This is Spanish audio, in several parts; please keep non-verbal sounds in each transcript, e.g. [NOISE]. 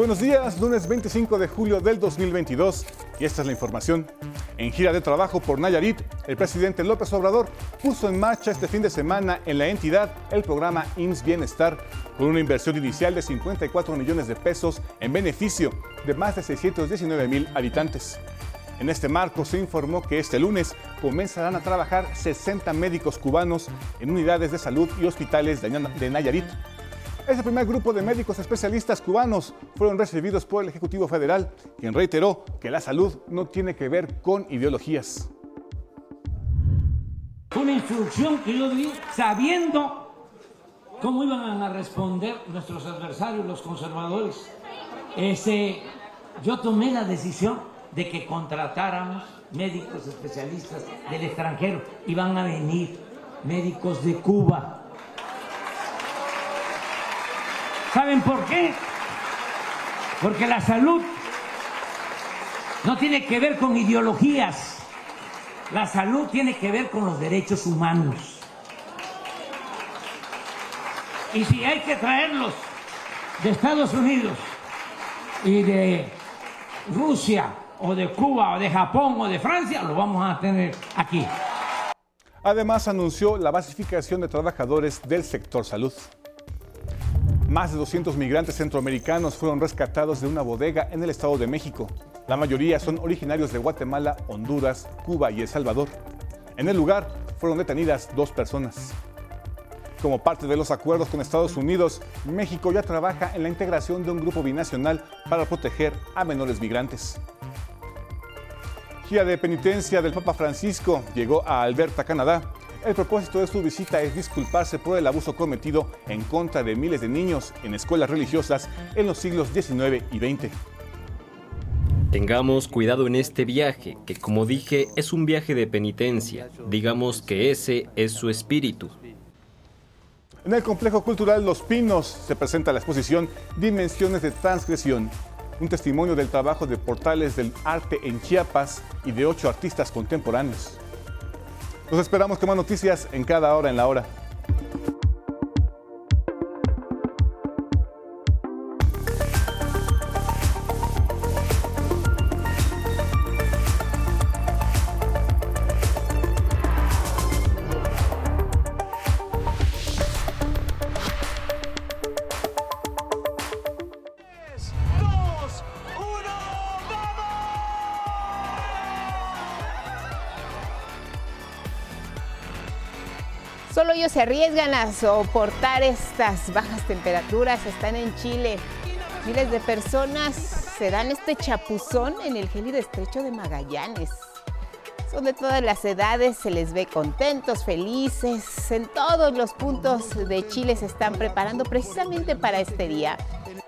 Buenos días, lunes 25 de julio del 2022 y esta es la información. En gira de trabajo por Nayarit, el presidente López Obrador puso en marcha este fin de semana en la entidad el programa IMSS Bienestar con una inversión inicial de 54 millones de pesos en beneficio de más de 619 mil habitantes. En este marco se informó que este lunes comenzarán a trabajar 60 médicos cubanos en unidades de salud y hospitales de Nayarit ese primer grupo de médicos especialistas cubanos fueron recibidos por el Ejecutivo Federal, quien reiteró que la salud no tiene que ver con ideologías. Una instrucción que yo di sabiendo cómo iban a responder nuestros adversarios, los conservadores. Yo tomé la decisión de que contratáramos médicos especialistas del extranjero. Iban a venir médicos de Cuba, ¿Saben por qué? Porque la salud no tiene que ver con ideologías, la salud tiene que ver con los derechos humanos. Y si hay que traerlos de Estados Unidos y de Rusia o de Cuba o de Japón o de Francia, lo vamos a tener aquí. Además anunció la basificación de trabajadores del sector salud. Más de 200 migrantes centroamericanos fueron rescatados de una bodega en el Estado de México. La mayoría son originarios de Guatemala, Honduras, Cuba y El Salvador. En el lugar fueron detenidas dos personas. Como parte de los acuerdos con Estados Unidos, México ya trabaja en la integración de un grupo binacional para proteger a menores migrantes. Gira de penitencia del Papa Francisco llegó a Alberta, Canadá, el propósito de su visita es disculparse por el abuso cometido en contra de miles de niños en escuelas religiosas en los siglos XIX y XX. Tengamos cuidado en este viaje, que como dije es un viaje de penitencia. Digamos que ese es su espíritu. En el complejo cultural Los Pinos se presenta la exposición Dimensiones de Transgresión, un testimonio del trabajo de portales del arte en Chiapas y de ocho artistas contemporáneos. Nos esperamos con más noticias en cada hora en la hora. Se arriesgan a soportar estas bajas temperaturas. Están en Chile. Miles de personas se dan este chapuzón en el gélido estrecho de Magallanes. Son de todas las edades, se les ve contentos, felices. En todos los puntos de Chile se están preparando precisamente para este día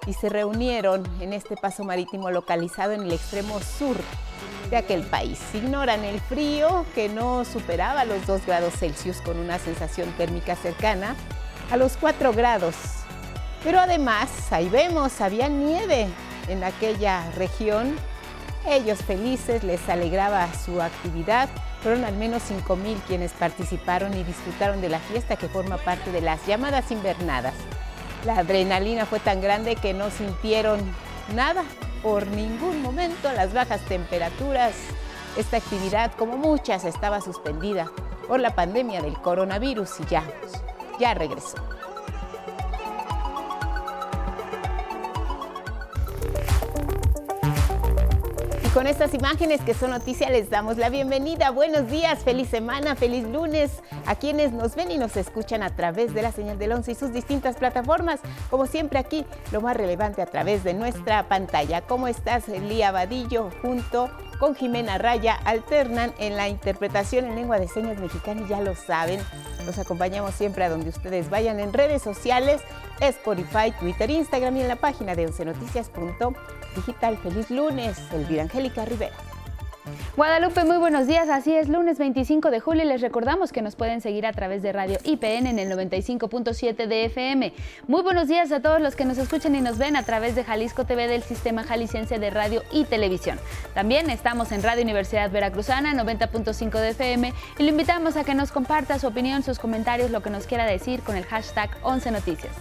y se reunieron en este paso marítimo localizado en el extremo sur de aquel país. Ignoran el frío que no superaba los 2 grados Celsius con una sensación térmica cercana a los 4 grados. Pero además, ahí vemos, había nieve en aquella región. Ellos felices, les alegraba su actividad. Fueron al menos 5.000 quienes participaron y disfrutaron de la fiesta que forma parte de las llamadas invernadas. La adrenalina fue tan grande que no sintieron nada por ningún momento las bajas temperaturas. Esta actividad, como muchas, estaba suspendida por la pandemia del coronavirus y ya, ya regresó. con estas imágenes que son noticias les damos la bienvenida. Buenos días, feliz semana, feliz lunes a quienes nos ven y nos escuchan a través de la señal del 11 y sus distintas plataformas. Como siempre aquí, lo más relevante a través de nuestra pantalla. ¿Cómo estás, Lía Vadillo? Junto con Jimena Raya alternan en la interpretación en lengua de señas mexicana y ya lo saben. Los acompañamos siempre a donde ustedes vayan en redes sociales, Spotify, Twitter, Instagram y en la página de oncenoticias.com Digital. Feliz lunes, Elvira Angélica Rivera. Guadalupe, muy buenos días. Así es, lunes 25 de julio y les recordamos que nos pueden seguir a través de Radio IPN en el 95.7 de FM. Muy buenos días a todos los que nos escuchan y nos ven a través de Jalisco TV del Sistema Jalisciense de Radio y Televisión. También estamos en Radio Universidad Veracruzana 90.5 de FM y lo invitamos a que nos comparta su opinión, sus comentarios, lo que nos quiera decir con el hashtag 11 Noticias.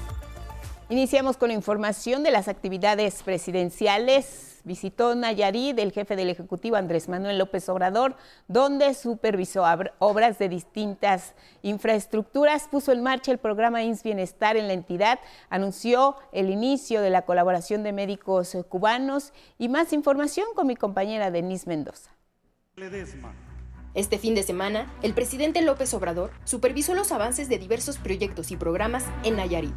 Iniciamos con la información de las actividades presidenciales. Visitó Nayarit el jefe del Ejecutivo Andrés Manuel López Obrador, donde supervisó obras de distintas infraestructuras, puso en marcha el programa INS Bienestar en la entidad, anunció el inicio de la colaboración de médicos cubanos y más información con mi compañera Denise Mendoza. Este fin de semana, el presidente López Obrador supervisó los avances de diversos proyectos y programas en Nayarit.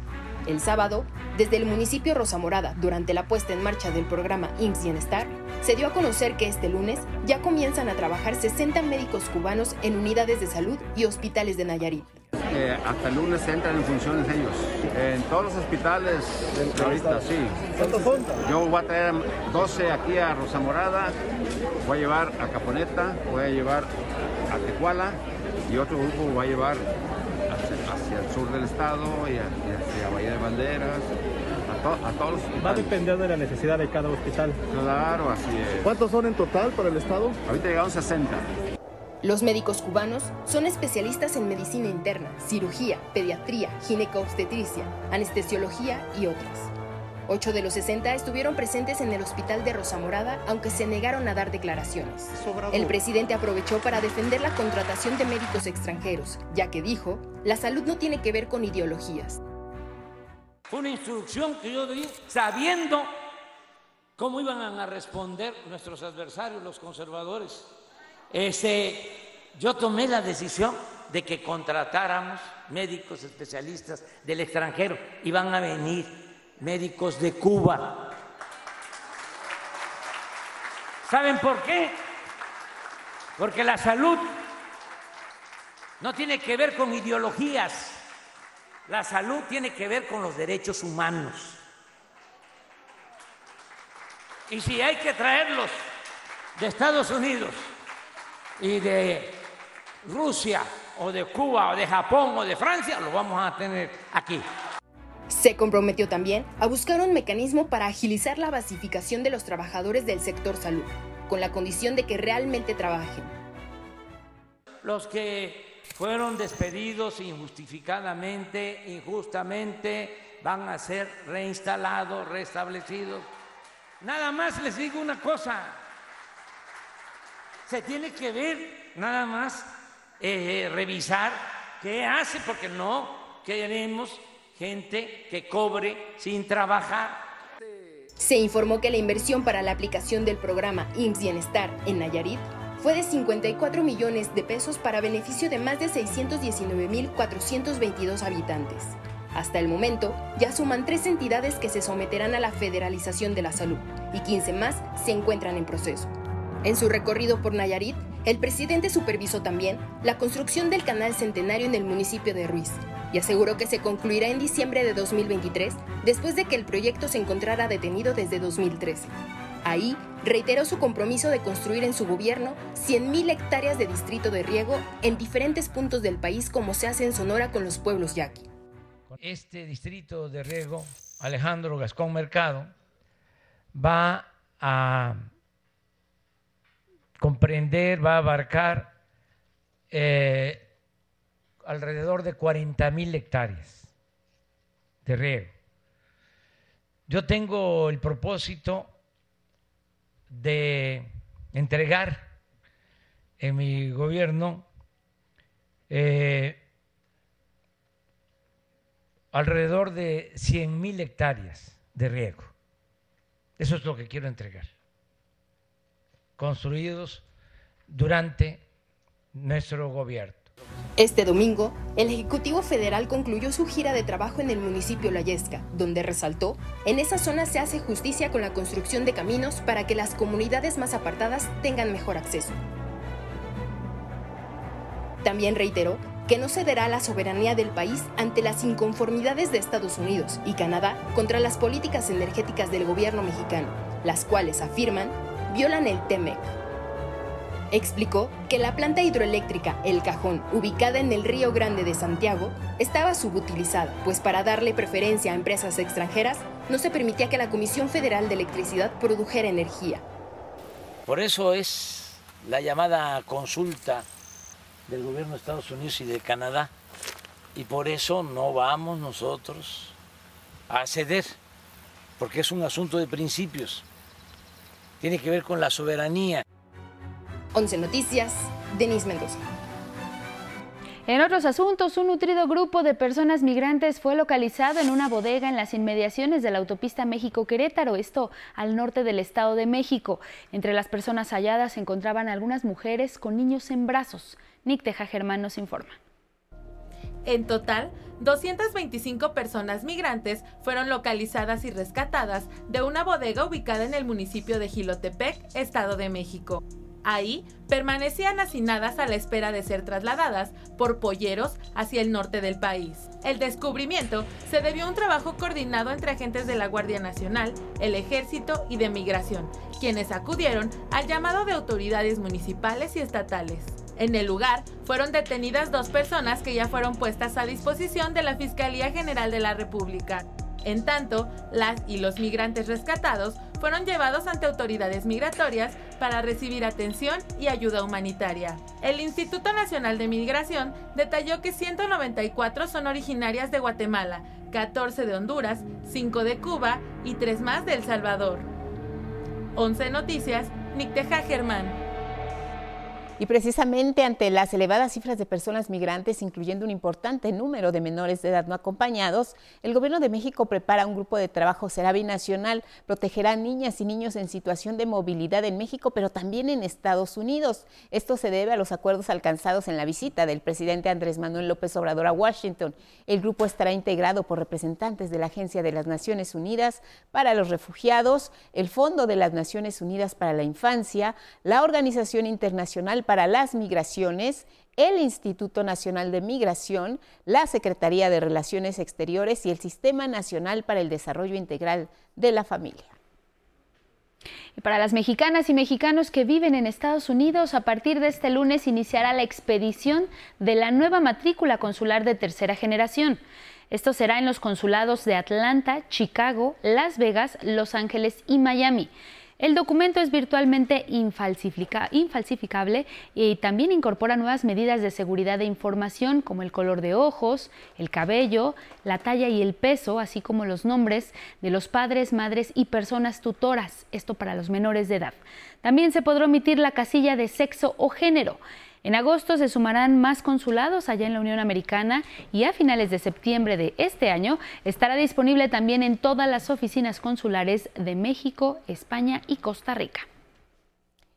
El sábado, desde el municipio Rosa Morada, durante la puesta en marcha del programa IMSS Bienestar, se dio a conocer que este lunes ya comienzan a trabajar 60 médicos cubanos en unidades de salud y hospitales de Nayarit. Eh, hasta el lunes entran en funciones ellos. En todos los hospitales, ahorita sí. ¿Cuántos son? Yo voy a traer 12 aquí a Rosa Morada, voy a llevar a Caponeta, voy a llevar a Tecuala y otro grupo va a llevar hacia el sur del estado y hacia Bahía de Banderas, a, todos los Va a depender de la necesidad de cada hospital. Claro, así es. ¿Cuántos son en total para el estado? Ahorita llegaron 60. Los médicos cubanos son especialistas en medicina interna, cirugía, pediatría, ginecobstetricia, anestesiología y otras. Ocho de los 60 estuvieron presentes en el hospital de Rosa Morada, aunque se negaron a dar declaraciones. El presidente aprovechó para defender la contratación de médicos extranjeros, ya que dijo, la salud no tiene que ver con ideologías. Fue una instrucción que yo di sabiendo cómo iban a responder nuestros adversarios, los conservadores. Este, yo tomé la decisión de que contratáramos médicos especialistas del extranjero. Iban a venir médicos de Cuba. ¿Saben por qué? Porque la salud no tiene que ver con ideologías, la salud tiene que ver con los derechos humanos. Y si hay que traerlos de Estados Unidos y de Rusia o de Cuba o de Japón o de Francia, los vamos a tener aquí. Se comprometió también a buscar un mecanismo para agilizar la basificación de los trabajadores del sector salud, con la condición de que realmente trabajen. Los que fueron despedidos injustificadamente, injustamente, van a ser reinstalados, restablecidos. Nada más les digo una cosa, se tiene que ver nada más eh, revisar qué hace, porque no queremos gente que cobre sin trabajar. Se informó que la inversión para la aplicación del programa IMSS Bienestar en Nayarit fue de 54 millones de pesos para beneficio de más de 619.422 habitantes. Hasta el momento, ya suman tres entidades que se someterán a la federalización de la salud y 15 más se encuentran en proceso. En su recorrido por Nayarit, el presidente supervisó también la construcción del canal centenario en el municipio de Ruiz, y aseguró que se concluirá en diciembre de 2023 después de que el proyecto se encontrara detenido desde 2013. Ahí reiteró su compromiso de construir en su gobierno 100.000 hectáreas de distrito de riego en diferentes puntos del país como se hace en Sonora con los pueblos yaqui. Este distrito de riego, Alejandro Gascón Mercado, va a comprender, va a abarcar eh, alrededor de 40 mil hectáreas de riego. Yo tengo el propósito de entregar en mi gobierno eh, alrededor de 100 mil hectáreas de riego. Eso es lo que quiero entregar, construidos durante nuestro gobierno. Este domingo, el Ejecutivo Federal concluyó su gira de trabajo en el municipio La Yesca, donde resaltó, en esa zona se hace justicia con la construcción de caminos para que las comunidades más apartadas tengan mejor acceso. También reiteró que no cederá la soberanía del país ante las inconformidades de Estados Unidos y Canadá contra las políticas energéticas del gobierno mexicano, las cuales afirman violan el TEMEC, explicó que la planta hidroeléctrica El Cajón, ubicada en el Río Grande de Santiago, estaba subutilizada, pues para darle preferencia a empresas extranjeras no se permitía que la Comisión Federal de Electricidad produjera energía. Por eso es la llamada consulta del gobierno de Estados Unidos y de Canadá, y por eso no vamos nosotros a ceder, porque es un asunto de principios. Tiene que ver con la soberanía. 11 Noticias, Denis Mendoza. En otros asuntos, un nutrido grupo de personas migrantes fue localizado en una bodega en las inmediaciones de la autopista México-Querétaro, esto al norte del Estado de México. Entre las personas halladas se encontraban algunas mujeres con niños en brazos. Nick Teja Germán nos informa. En total, 225 personas migrantes fueron localizadas y rescatadas de una bodega ubicada en el municipio de Gilotepec, Estado de México. Ahí permanecían hacinadas a la espera de ser trasladadas por polleros hacia el norte del país. El descubrimiento se debió a un trabajo coordinado entre agentes de la Guardia Nacional, el Ejército y de Migración, quienes acudieron al llamado de autoridades municipales y estatales. En el lugar fueron detenidas dos personas que ya fueron puestas a disposición de la Fiscalía General de la República. En tanto, las y los migrantes rescatados fueron llevados ante autoridades migratorias para recibir atención y ayuda humanitaria. El Instituto Nacional de Migración detalló que 194 son originarias de Guatemala, 14 de Honduras, 5 de Cuba y 3 más de El Salvador. 11 Noticias, Nicteja Germán. Y precisamente ante las elevadas cifras de personas migrantes, incluyendo un importante número de menores de edad no acompañados, el Gobierno de México prepara un grupo de trabajo será binacional, protegerá niñas y niños en situación de movilidad en México, pero también en Estados Unidos. Esto se debe a los acuerdos alcanzados en la visita del presidente Andrés Manuel López Obrador a Washington. El grupo estará integrado por representantes de la Agencia de las Naciones Unidas para los Refugiados, el Fondo de las Naciones Unidas para la Infancia, la Organización Internacional para las Migraciones, el Instituto Nacional de Migración, la Secretaría de Relaciones Exteriores y el Sistema Nacional para el Desarrollo Integral de la Familia. Y para las mexicanas y mexicanos que viven en Estados Unidos, a partir de este lunes iniciará la expedición de la nueva matrícula consular de tercera generación. Esto será en los consulados de Atlanta, Chicago, Las Vegas, Los Ángeles y Miami. El documento es virtualmente infalsificable y también incorpora nuevas medidas de seguridad de información como el color de ojos, el cabello, la talla y el peso, así como los nombres de los padres, madres y personas tutoras, esto para los menores de edad. También se podrá omitir la casilla de sexo o género. En agosto se sumarán más consulados allá en la Unión Americana y a finales de septiembre de este año estará disponible también en todas las oficinas consulares de México, España y Costa Rica.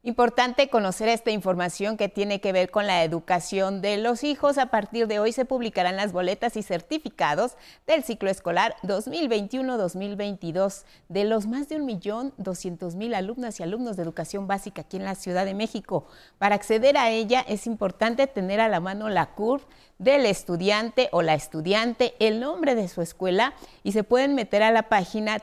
Importante conocer esta información que tiene que ver con la educación de los hijos. A partir de hoy se publicarán las boletas y certificados del ciclo escolar 2021-2022 de los más de 1.200.000 alumnas y alumnos de educación básica aquí en la Ciudad de México. Para acceder a ella es importante tener a la mano la CURV del estudiante o la estudiante, el nombre de su escuela y se pueden meter a la página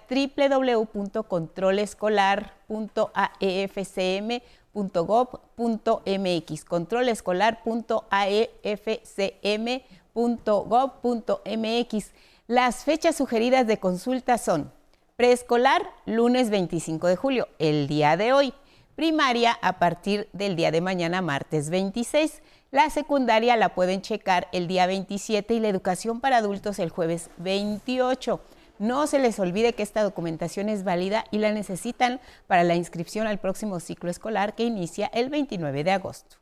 www.controlescolar.aefcm.gov.mx, controlescolar.aefcm.gov.mx. Las fechas sugeridas de consulta son preescolar lunes 25 de julio, el día de hoy, primaria a partir del día de mañana martes 26 la secundaria la pueden checar el día 27 y la educación para adultos el jueves 28. No se les olvide que esta documentación es válida y la necesitan para la inscripción al próximo ciclo escolar que inicia el 29 de agosto.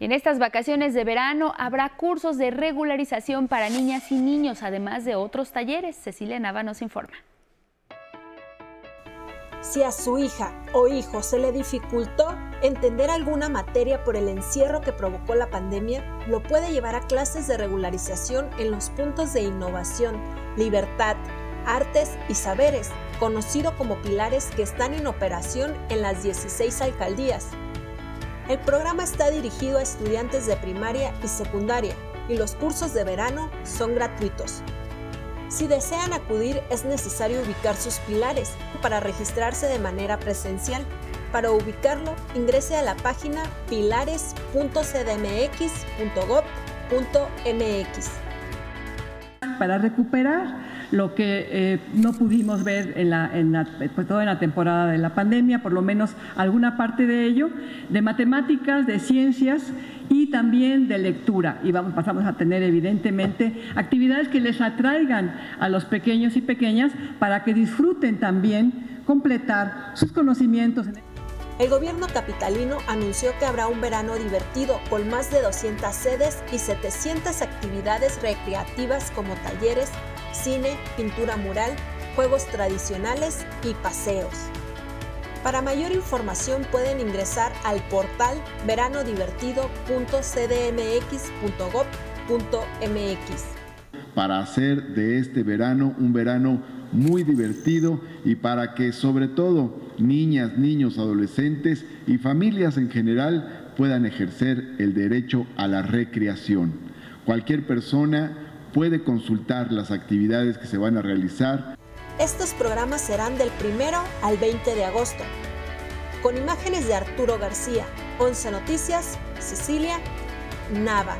Y en estas vacaciones de verano habrá cursos de regularización para niñas y niños, además de otros talleres. Cecilia Nava nos informa. Si a su hija o hijo se le dificultó entender alguna materia por el encierro que provocó la pandemia, lo puede llevar a clases de regularización en los puntos de innovación, libertad, artes y saberes, conocido como pilares que están en operación en las 16 alcaldías. El programa está dirigido a estudiantes de primaria y secundaria y los cursos de verano son gratuitos. Si desean acudir es necesario ubicar sus pilares para registrarse de manera presencial. Para ubicarlo, ingrese a la página pilares.cdmx.gov.mx. Para recuperar lo que eh, no pudimos ver en la, en pues, toda la temporada de la pandemia, por lo menos alguna parte de ello, de matemáticas, de ciencias y también de lectura. Y vamos, pasamos a tener evidentemente actividades que les atraigan a los pequeños y pequeñas para que disfruten también completar sus conocimientos. El gobierno capitalino anunció que habrá un verano divertido con más de 200 sedes y 700 actividades recreativas como talleres, cine, pintura mural, juegos tradicionales y paseos. Para mayor información pueden ingresar al portal veranodivertido.cdmx.gov.mx. Para hacer de este verano un verano muy divertido y para que sobre todo niñas, niños, adolescentes y familias en general puedan ejercer el derecho a la recreación. Cualquier persona puede consultar las actividades que se van a realizar estos programas serán del 1 al 20 de agosto. Con imágenes de Arturo García, 11 Noticias, Cecilia, Nava.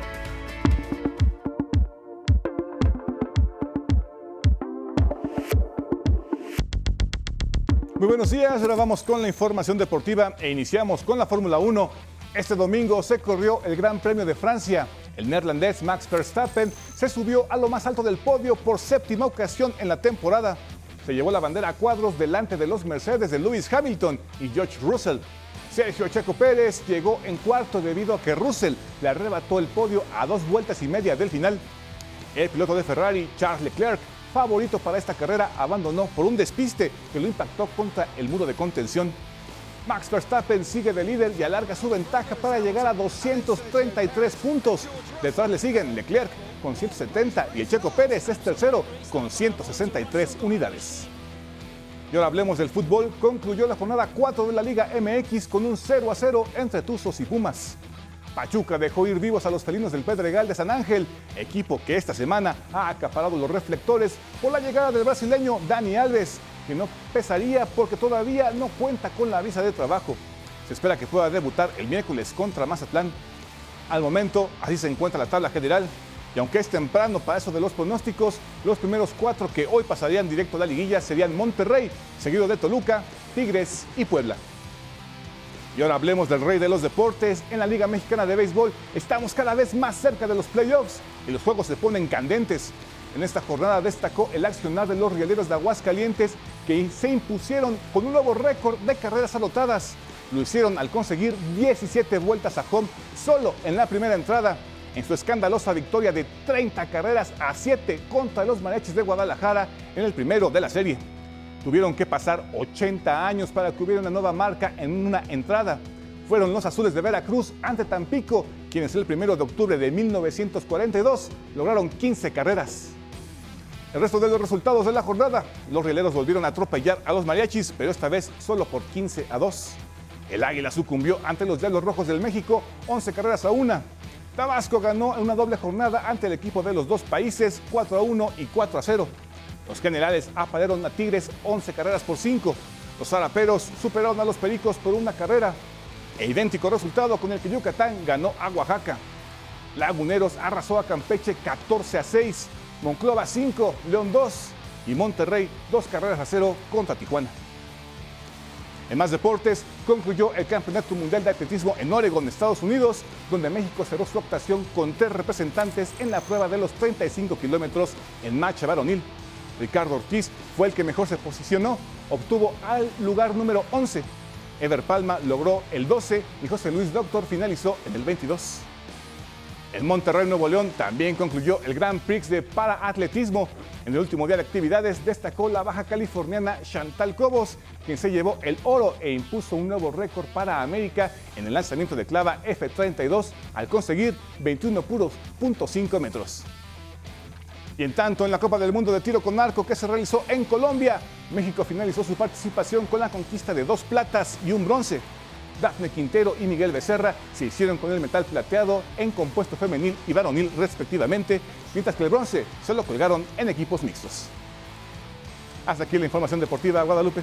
Muy buenos días, ahora vamos con la información deportiva e iniciamos con la Fórmula 1. Este domingo se corrió el Gran Premio de Francia. El neerlandés Max Verstappen se subió a lo más alto del podio por séptima ocasión en la temporada se llevó la bandera a cuadros delante de los Mercedes de Lewis Hamilton y George Russell. Sergio Checo Pérez llegó en cuarto debido a que Russell le arrebató el podio a dos vueltas y media del final. El piloto de Ferrari, Charles Leclerc, favorito para esta carrera, abandonó por un despiste que lo impactó contra el muro de contención. Max Verstappen sigue de líder y alarga su ventaja para llegar a 233 puntos. Detrás le siguen Leclerc con 170 y el Checo Pérez es tercero con 163 unidades. Y ahora hablemos del fútbol. Concluyó la jornada 4 de la Liga MX con un 0 a 0 entre Tuzos y Pumas. Pachuca dejó ir vivos a los felinos del Pedregal de San Ángel, equipo que esta semana ha acaparado los reflectores por la llegada del brasileño Dani Alves, que no pesaría porque todavía no cuenta con la visa de trabajo. Se espera que pueda debutar el miércoles contra Mazatlán. Al momento, así se encuentra la tabla general. Y aunque es temprano para eso de los pronósticos, los primeros cuatro que hoy pasarían directo a la liguilla serían Monterrey, seguido de Toluca, Tigres y Puebla. Y ahora hablemos del rey de los deportes. En la Liga Mexicana de Béisbol estamos cada vez más cerca de los playoffs y los juegos se ponen candentes. En esta jornada destacó el accionar de los rieleros de Aguascalientes que se impusieron con un nuevo récord de carreras anotadas. Lo hicieron al conseguir 17 vueltas a home solo en la primera entrada en su escandalosa victoria de 30 carreras a 7 contra los mariachis de Guadalajara en el primero de la serie. Tuvieron que pasar 80 años para que hubiera una nueva marca en una entrada. Fueron los azules de Veracruz ante Tampico, quienes el primero de octubre de 1942 lograron 15 carreras. El resto de los resultados de la jornada, los rieleros volvieron a atropellar a los mariachis, pero esta vez solo por 15 a 2. El Águila sucumbió ante los Diablos Rojos del México, 11 carreras a 1. Tabasco ganó en una doble jornada ante el equipo de los dos países, 4 a 1 y 4 a 0. Los generales apalearon a Tigres 11 carreras por 5. Los zaraperos superaron a los pericos por una carrera. E idéntico resultado con el que Yucatán ganó a Oaxaca. Laguneros arrasó a Campeche 14 a 6. Monclova 5, León 2 y Monterrey 2 carreras a 0 contra Tijuana. En más deportes, concluyó el Campeonato Mundial de Atletismo en Oregon, Estados Unidos, donde México cerró su actuación con tres representantes en la prueba de los 35 kilómetros en marcha varonil. Ricardo Ortiz fue el que mejor se posicionó, obtuvo al lugar número 11. Ever Palma logró el 12 y José Luis Doctor finalizó en el 22. En Monterrey, Nuevo León, también concluyó el Grand Prix de paraatletismo. En el último día de actividades destacó la baja californiana Chantal Cobos, quien se llevó el oro e impuso un nuevo récord para América en el lanzamiento de clava F32 al conseguir 21 puros metros. Y en tanto, en la Copa del Mundo de Tiro con Arco que se realizó en Colombia, México finalizó su participación con la conquista de dos platas y un bronce. Dafne Quintero y Miguel Becerra se hicieron con el metal plateado en compuesto femenil y varonil respectivamente, mientras que el bronce se lo colgaron en equipos mixtos. Hasta aquí la información deportiva, Guadalupe.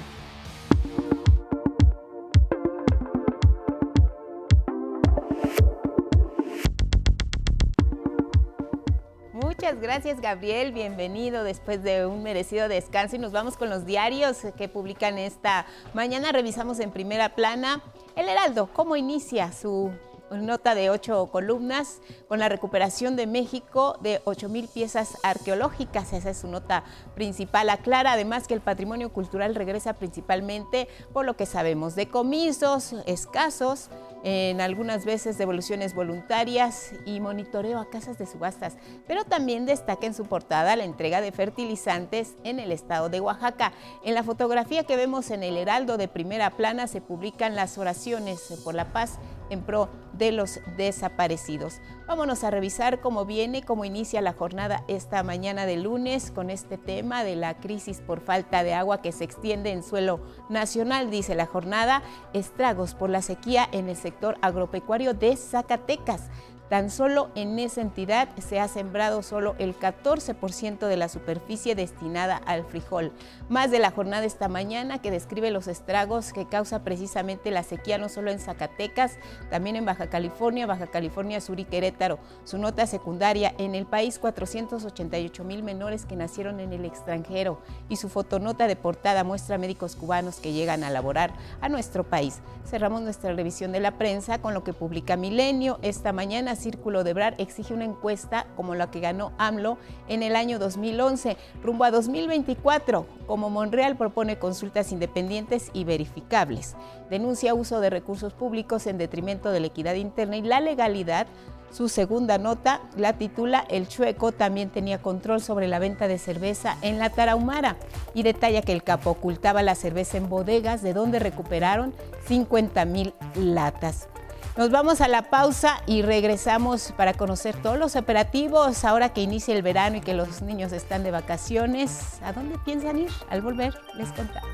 Gracias, Gabriel. Bienvenido después de un merecido descanso. Y nos vamos con los diarios que publican esta mañana. Revisamos en primera plana el Heraldo, cómo inicia su nota de ocho columnas con la recuperación de México de ocho mil piezas arqueológicas. Esa es su nota principal. Aclara además que el patrimonio cultural regresa principalmente por lo que sabemos, decomisos escasos, en algunas veces devoluciones voluntarias y monitoreo a casas de subastas, pero también destaca en su portada la entrega de fertilizantes en el estado de Oaxaca. En la fotografía que vemos en el Heraldo de primera plana se publican las oraciones por la paz en pro de los desaparecidos. Vámonos a revisar cómo viene, cómo inicia la jornada esta mañana de lunes con este tema de la crisis por falta de agua que se extiende en suelo nacional, dice la jornada, estragos por la sequía en el sector agropecuario de Zacatecas. Tan solo en esa entidad se ha sembrado solo el 14% de la superficie destinada al frijol. Más de la jornada esta mañana que describe los estragos que causa precisamente la sequía no solo en Zacatecas, también en Baja California, Baja California Sur y Querétaro. Su nota secundaria en el país 488 mil menores que nacieron en el extranjero y su fotonota de portada muestra médicos cubanos que llegan a laborar a nuestro país. Cerramos nuestra revisión de la prensa con lo que publica Milenio esta mañana Círculo de Brar exige una encuesta como la que ganó AMLO en el año 2011, rumbo a 2024, como Monreal propone consultas independientes y verificables. Denuncia uso de recursos públicos en detrimento de la equidad interna y la legalidad. Su segunda nota la titula El Chueco también tenía control sobre la venta de cerveza en la Tarahumara y detalla que el capo ocultaba la cerveza en bodegas de donde recuperaron 50 mil latas. Nos vamos a la pausa y regresamos para conocer todos los operativos ahora que inicia el verano y que los niños están de vacaciones. ¿A dónde piensan ir? Al volver les contamos.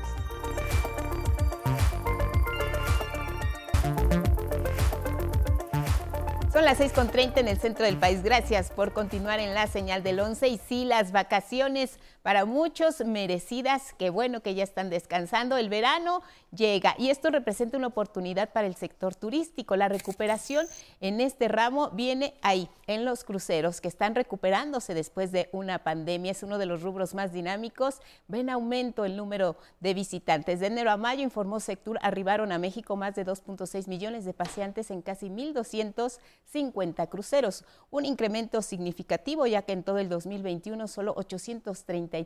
Son las 6.30 en el centro del país. Gracias por continuar en la señal del 11. Y sí, las vacaciones para muchos merecidas. Qué bueno que ya están descansando. El verano llega y esto representa una oportunidad para el sector turístico. La recuperación en este ramo viene ahí, en los cruceros, que están recuperándose después de una pandemia. Es uno de los rubros más dinámicos. Ven aumento el número de visitantes. De enero a mayo, informó Sectur, arribaron a México más de 2.6 millones de paseantes en casi 1.250 cruceros. Un incremento significativo, ya que en todo el 2021 solo 830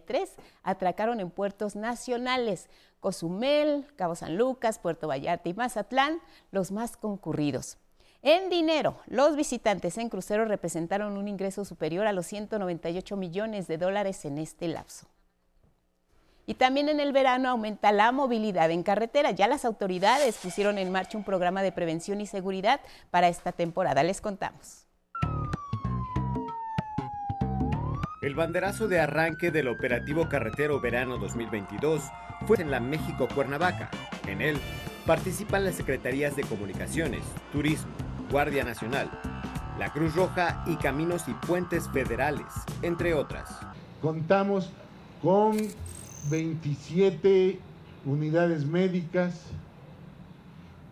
atracaron en puertos nacionales, Cozumel, Cabo San Lucas, Puerto Vallarta y Mazatlán, los más concurridos. En dinero, los visitantes en crucero representaron un ingreso superior a los 198 millones de dólares en este lapso. Y también en el verano aumenta la movilidad en carretera. Ya las autoridades pusieron en marcha un programa de prevención y seguridad para esta temporada. Les contamos. El banderazo de arranque del operativo carretero verano 2022 fue en la México Cuernavaca. En él participan las Secretarías de Comunicaciones, Turismo, Guardia Nacional, la Cruz Roja y Caminos y Puentes Federales, entre otras. Contamos con 27 unidades médicas,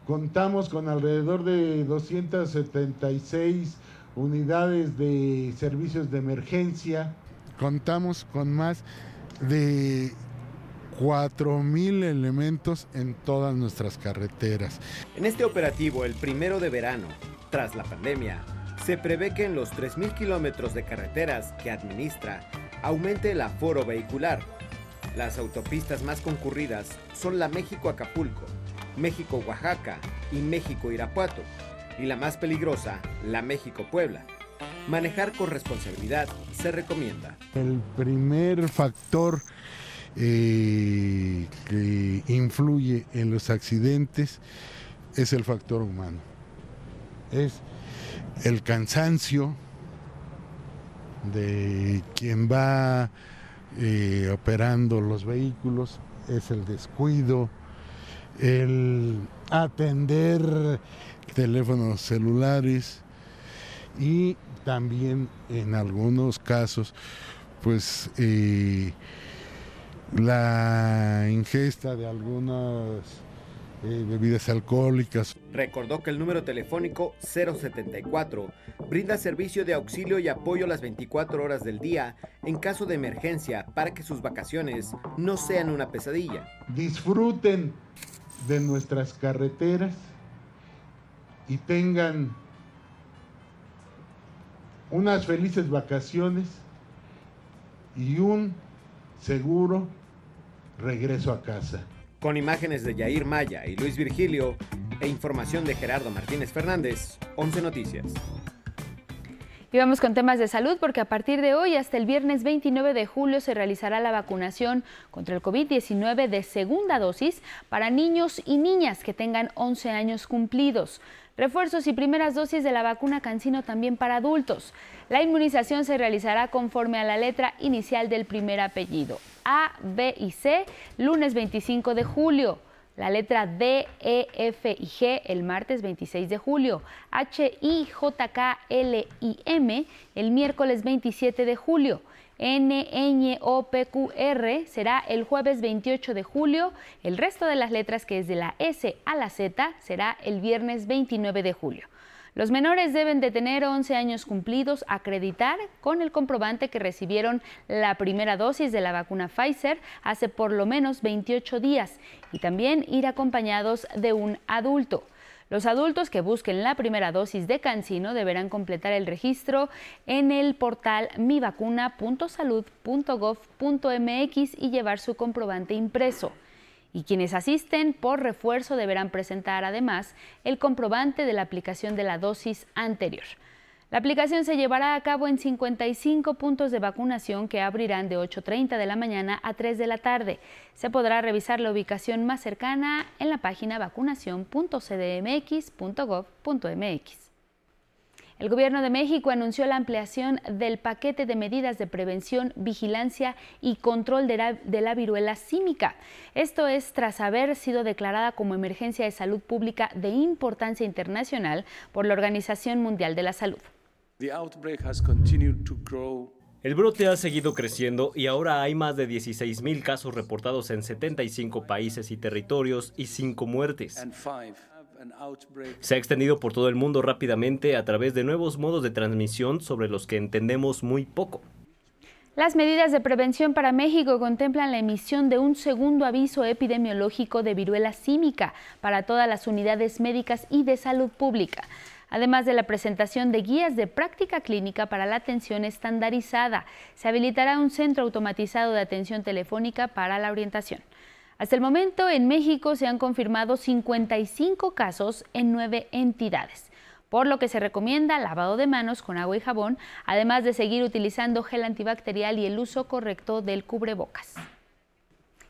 contamos con alrededor de 276 unidades de servicios de emergencia. Contamos con más de 4.000 elementos en todas nuestras carreteras. En este operativo, el primero de verano, tras la pandemia, se prevé que en los 3.000 kilómetros de carreteras que administra aumente el aforo vehicular. Las autopistas más concurridas son la México-Acapulco, México-Oaxaca y México-Irapuato y la más peligrosa, la México-Puebla. Manejar con responsabilidad se recomienda. El primer factor eh, que influye en los accidentes es el factor humano. Es el cansancio de quien va eh, operando los vehículos, es el descuido, el atender teléfonos celulares y también en algunos casos pues eh, la ingesta de algunos eh, bebidas alcohólicas. Recordó que el número telefónico 074 brinda servicio de auxilio y apoyo las 24 horas del día en caso de emergencia para que sus vacaciones no sean una pesadilla. Disfruten de nuestras carreteras y tengan unas felices vacaciones y un seguro regreso a casa. Con imágenes de Yair Maya y Luis Virgilio e información de Gerardo Martínez Fernández, 11 Noticias. Y vamos con temas de salud porque a partir de hoy hasta el viernes 29 de julio se realizará la vacunación contra el COVID-19 de segunda dosis para niños y niñas que tengan 11 años cumplidos. Refuerzos y primeras dosis de la vacuna Cancino también para adultos. La inmunización se realizará conforme a la letra inicial del primer apellido. A, B y C, lunes 25 de julio. La letra D, E, F y G el martes 26 de julio. H, I, J, K, L y M el miércoles 27 de julio. N, Ñ, O, P, Q, R será el jueves 28 de julio. El resto de las letras, que es de la S a la Z, será el viernes 29 de julio. Los menores deben de tener 11 años cumplidos, acreditar con el comprobante que recibieron la primera dosis de la vacuna Pfizer hace por lo menos 28 días y también ir acompañados de un adulto. Los adultos que busquen la primera dosis de Cancino deberán completar el registro en el portal mivacuna.salud.gov.mx y llevar su comprobante impreso. Y quienes asisten por refuerzo deberán presentar además el comprobante de la aplicación de la dosis anterior. La aplicación se llevará a cabo en 55 puntos de vacunación que abrirán de 8.30 de la mañana a 3 de la tarde. Se podrá revisar la ubicación más cercana en la página vacunación.cdmx.gov.mx. El Gobierno de México anunció la ampliación del paquete de medidas de prevención, vigilancia y control de la, de la, viruela símica. Esto es tras haber sido declarada como emergencia de salud pública de importancia internacional por la Organización Mundial de la Salud. El brote ha seguido creciendo y ahora hay más de 16.000 casos reportados en 75 países y territorios y 5 muertes. Se ha extendido por todo el mundo rápidamente a través de nuevos modos de transmisión sobre los que entendemos muy poco. Las medidas de prevención para México contemplan la emisión de un segundo aviso epidemiológico de viruela símica para todas las unidades médicas y de salud pública además de la presentación de guías de práctica clínica para la atención estandarizada. Se habilitará un centro automatizado de atención telefónica para la orientación. Hasta el momento, en México se han confirmado 55 casos en nueve entidades, por lo que se recomienda lavado de manos con agua y jabón, además de seguir utilizando gel antibacterial y el uso correcto del cubrebocas.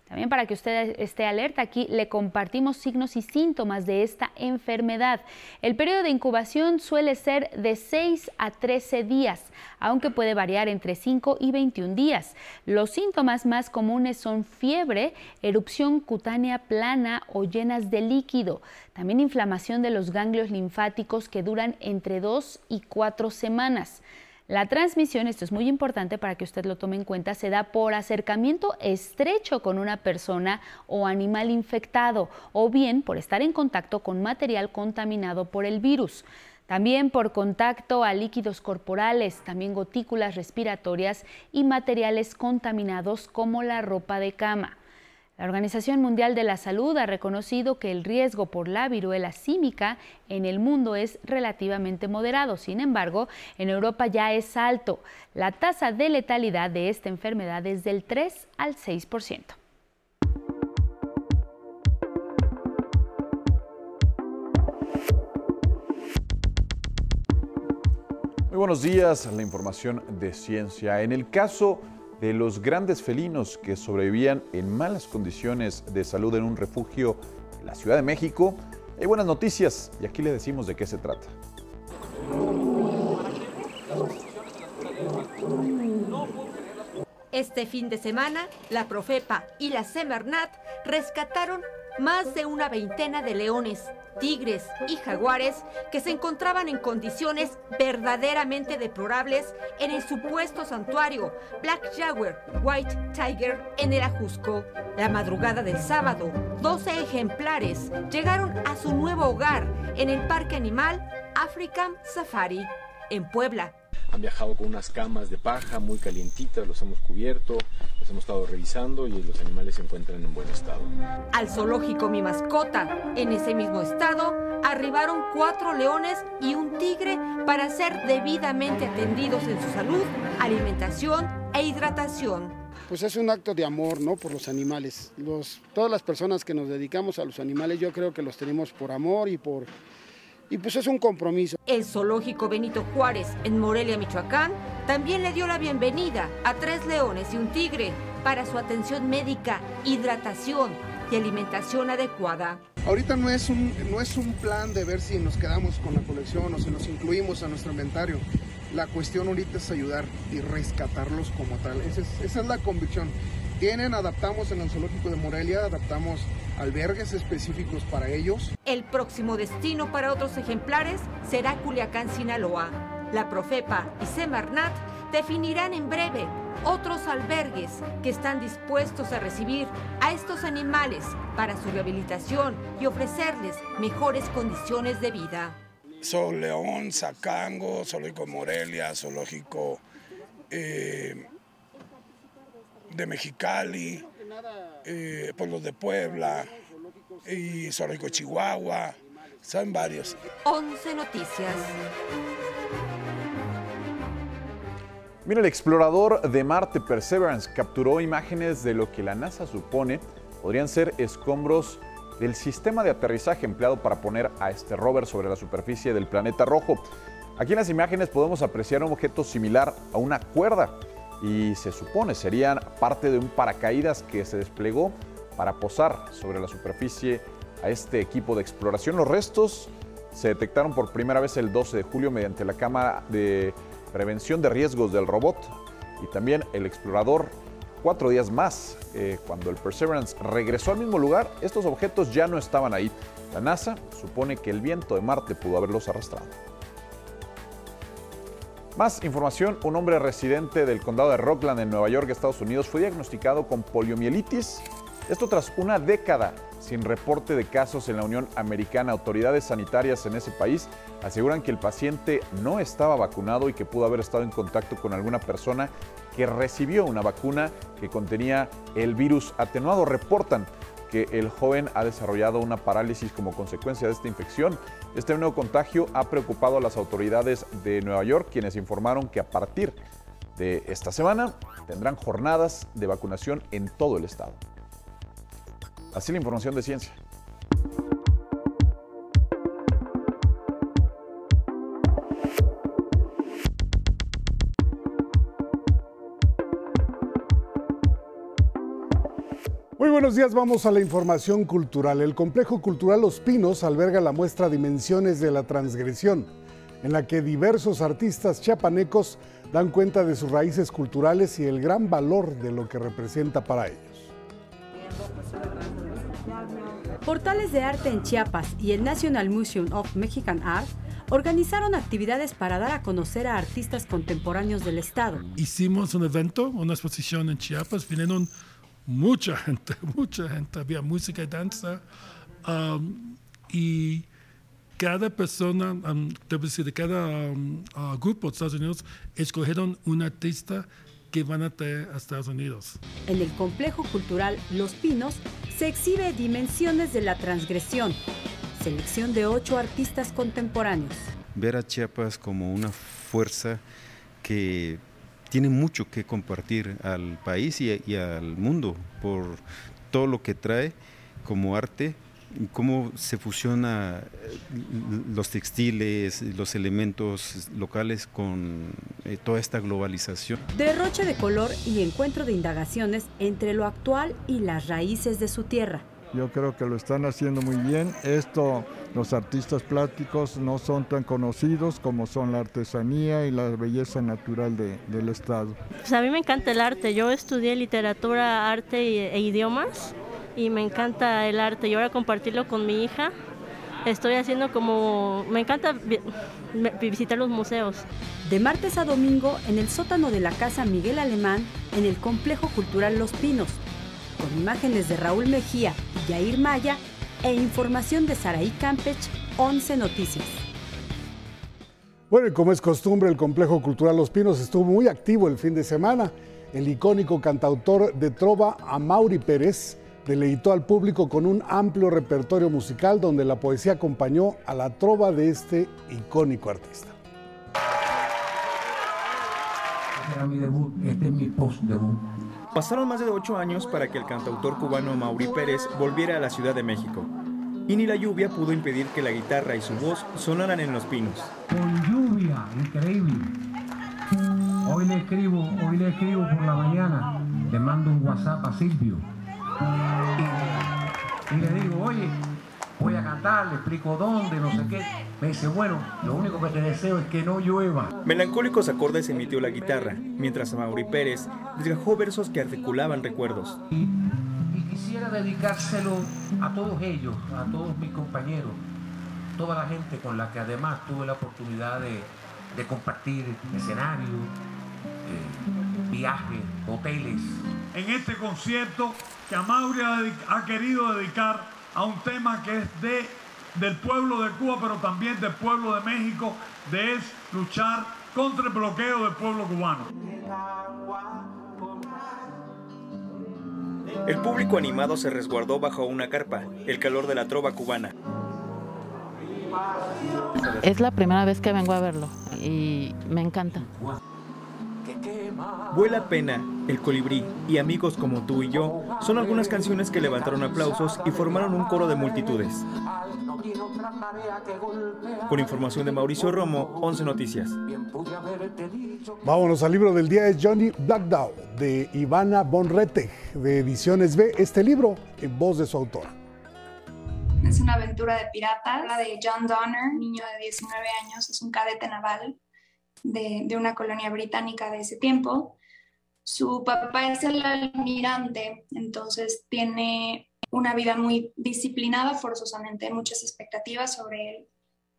También para que usted esté alerta, aquí le compartimos signos y síntomas de esta enfermedad. El periodo de incubación suele ser de 6 a 13 días, aunque puede variar entre 5 y 21 días. Los síntomas más comunes son fiebre, erupción cutánea plana o llenas de líquido, también inflamación de los ganglios linfáticos que duran entre 2 y 4 semanas. La transmisión, esto es muy importante para que usted lo tome en cuenta, se da por acercamiento estrecho con una persona o animal infectado o bien por estar en contacto con material contaminado por el virus. También por contacto a líquidos corporales, también gotículas respiratorias y materiales contaminados como la ropa de cama. La Organización Mundial de la Salud ha reconocido que el riesgo por la viruela símica en el mundo es relativamente moderado. Sin embargo, en Europa ya es alto. La tasa de letalidad de esta enfermedad es del 3 al 6%. Muy buenos días, la información de ciencia. En el caso de los grandes felinos que sobrevivían en malas condiciones de salud en un refugio en la Ciudad de México. Hay buenas noticias y aquí le decimos de qué se trata. Este fin de semana, la Profepa y la Semarnat rescataron más de una veintena de leones, tigres y jaguares que se encontraban en condiciones verdaderamente deplorables en el supuesto santuario Black Jaguar White Tiger en el Ajusco. La madrugada del sábado, 12 ejemplares llegaron a su nuevo hogar en el Parque Animal African Safari en Puebla. Han viajado con unas camas de paja muy calientitas, los hemos cubierto, los hemos estado revisando y los animales se encuentran en buen estado. Al zoológico Mi Mascota, en ese mismo estado, arribaron cuatro leones y un tigre para ser debidamente atendidos en su salud, alimentación e hidratación. Pues es un acto de amor, ¿no? Por los animales. Los, todas las personas que nos dedicamos a los animales, yo creo que los tenemos por amor y por y pues es un compromiso. El zoológico Benito Juárez en Morelia, Michoacán, también le dio la bienvenida a tres leones y un tigre para su atención médica, hidratación y alimentación adecuada. Ahorita no es un, no es un plan de ver si nos quedamos con la colección o si nos incluimos a nuestro inventario. La cuestión ahorita es ayudar y rescatarlos como tal. Esa es, esa es la convicción. Tienen, adaptamos en el zoológico de Morelia, adaptamos albergues específicos para ellos. El próximo destino para otros ejemplares será Culiacán, Sinaloa. La Profepa y Semarnat definirán en breve otros albergues que están dispuestos a recibir a estos animales para su rehabilitación y ofrecerles mejores condiciones de vida. Sol León, Zacango, Zoológico Morelia, Zoológico eh, de Mexicali, eh, Pueblos de Puebla y Zoológico Chihuahua, son varios. 11 Noticias. Mira, el explorador de Marte Perseverance capturó imágenes de lo que la NASA supone podrían ser escombros del sistema de aterrizaje empleado para poner a este rover sobre la superficie del planeta rojo. Aquí en las imágenes podemos apreciar un objeto similar a una cuerda y se supone serían parte de un paracaídas que se desplegó para posar sobre la superficie a este equipo de exploración. Los restos se detectaron por primera vez el 12 de julio mediante la cámara de prevención de riesgos del robot y también el explorador cuatro días más, eh, cuando el Perseverance regresó al mismo lugar, estos objetos ya no estaban ahí. La NASA supone que el viento de Marte pudo haberlos arrastrado. Más información, un hombre residente del condado de Rockland en Nueva York, Estados Unidos, fue diagnosticado con poliomielitis. Esto tras una década sin reporte de casos en la Unión Americana. Autoridades sanitarias en ese país aseguran que el paciente no estaba vacunado y que pudo haber estado en contacto con alguna persona que recibió una vacuna que contenía el virus atenuado. Reportan que el joven ha desarrollado una parálisis como consecuencia de esta infección. Este nuevo contagio ha preocupado a las autoridades de Nueva York, quienes informaron que a partir de esta semana tendrán jornadas de vacunación en todo el estado. Así la información de ciencia. Buenos días, vamos a la información cultural. El complejo cultural Los Pinos alberga la muestra Dimensiones de la Transgresión, en la que diversos artistas chiapanecos dan cuenta de sus raíces culturales y el gran valor de lo que representa para ellos. Portales de Arte en Chiapas y el National Museum of Mexican Art organizaron actividades para dar a conocer a artistas contemporáneos del estado. Hicimos un evento, una exposición en Chiapas, vinieron mucha gente, [LAUGHS] mucha gente, había música y danza. Um, y cada persona, um, debo decir, de cada um, uh, grupo de Estados Unidos, escogieron un artista que van a traer a Estados Unidos. En el complejo cultural Los Pinos se exhibe Dimensiones de la Transgresión, selección de ocho artistas contemporáneos. Ver a Chiapas como una fuerza que tiene mucho que compartir al país y, al mundo por todo lo que trae como arte y cómo se fusiona eh, los textiles, los elementos locales con eh, toda esta globalización. Derroche de color y encuentro de indagaciones entre lo actual y las raíces de su tierra. Yo creo que lo están haciendo muy bien. Esto, los artistas plásticos no son tan conocidos como son la artesanía y la belleza natural del Estado. Pues a mí me encanta el arte. Yo estudié literatura, arte e idiomas y me encanta el arte y ahora compartirlo con mi hija. Estoy haciendo como, me encanta visitar los museos. De martes a domingo en el sótano de la Casa Miguel Alemán, en el Complejo Cultural Los Pinos, con imágenes de Raúl Mejía y Yair Maya e información de Saraí Campech, 11 Noticias. Bueno, y como es costumbre, el Complejo Cultural Los Pinos estuvo muy activo el fin de semana. El icónico cantautor de trova, Amaury Pérez, deleitó al público con un amplio repertorio musical donde la poesía acompañó a la trova de este icónico artista. Era mi debut, este es mi post debut. Pasaron más de ocho años para que el cantautor cubano Mauri Pérez volviera a la Ciudad de México. Y ni la lluvia pudo impedir que la guitarra y su voz sonaran en los pinos. Con lluvia, increíble. Hoy le escribo, hoy le escribo por la mañana, le mando un WhatsApp a Silvio y, le digo, oye, voy a cantar, le explico dónde, no sé qué. Me dice, bueno, lo único que te deseo es que no llueva. Melancólicos acordes emitió la guitarra, mientras Mauri Pérez desgajó versos que articulaban recuerdos. Y, quisiera dedicárselo a todos ellos, a todos mis compañeros, toda la gente con la que además tuve la oportunidad de, compartir escenario, eh, viajes, hoteles. En este concierto que Amaury ha, querido dedicar a un tema que es de, del pueblo de Cuba, pero también del pueblo de México, de es luchar contra el bloqueo del pueblo cubano. El público animado se resguardó bajo una carpa, el calor de la trova cubana. Es la primera vez que vengo a verlo y me encanta. Vuela Pena, El Colibrí y Amigos como tú y yo son algunas canciones que levantaron aplausos y formaron un coro de multitudes. Con información de Mauricio Romo, 11 Noticias. Vámonos al libro del día, es Johnny Blackdown de Ivana Bonrete, de Ediciones B. Este libro en voz de su autora. Es una aventura de piratas, la de John Donner, niño de 19 años, es un cadete naval de, una colonia británica de ese tiempo. Su papá es el almirante, entonces tiene una vida muy disciplinada, forzosamente muchas expectativas sobre él,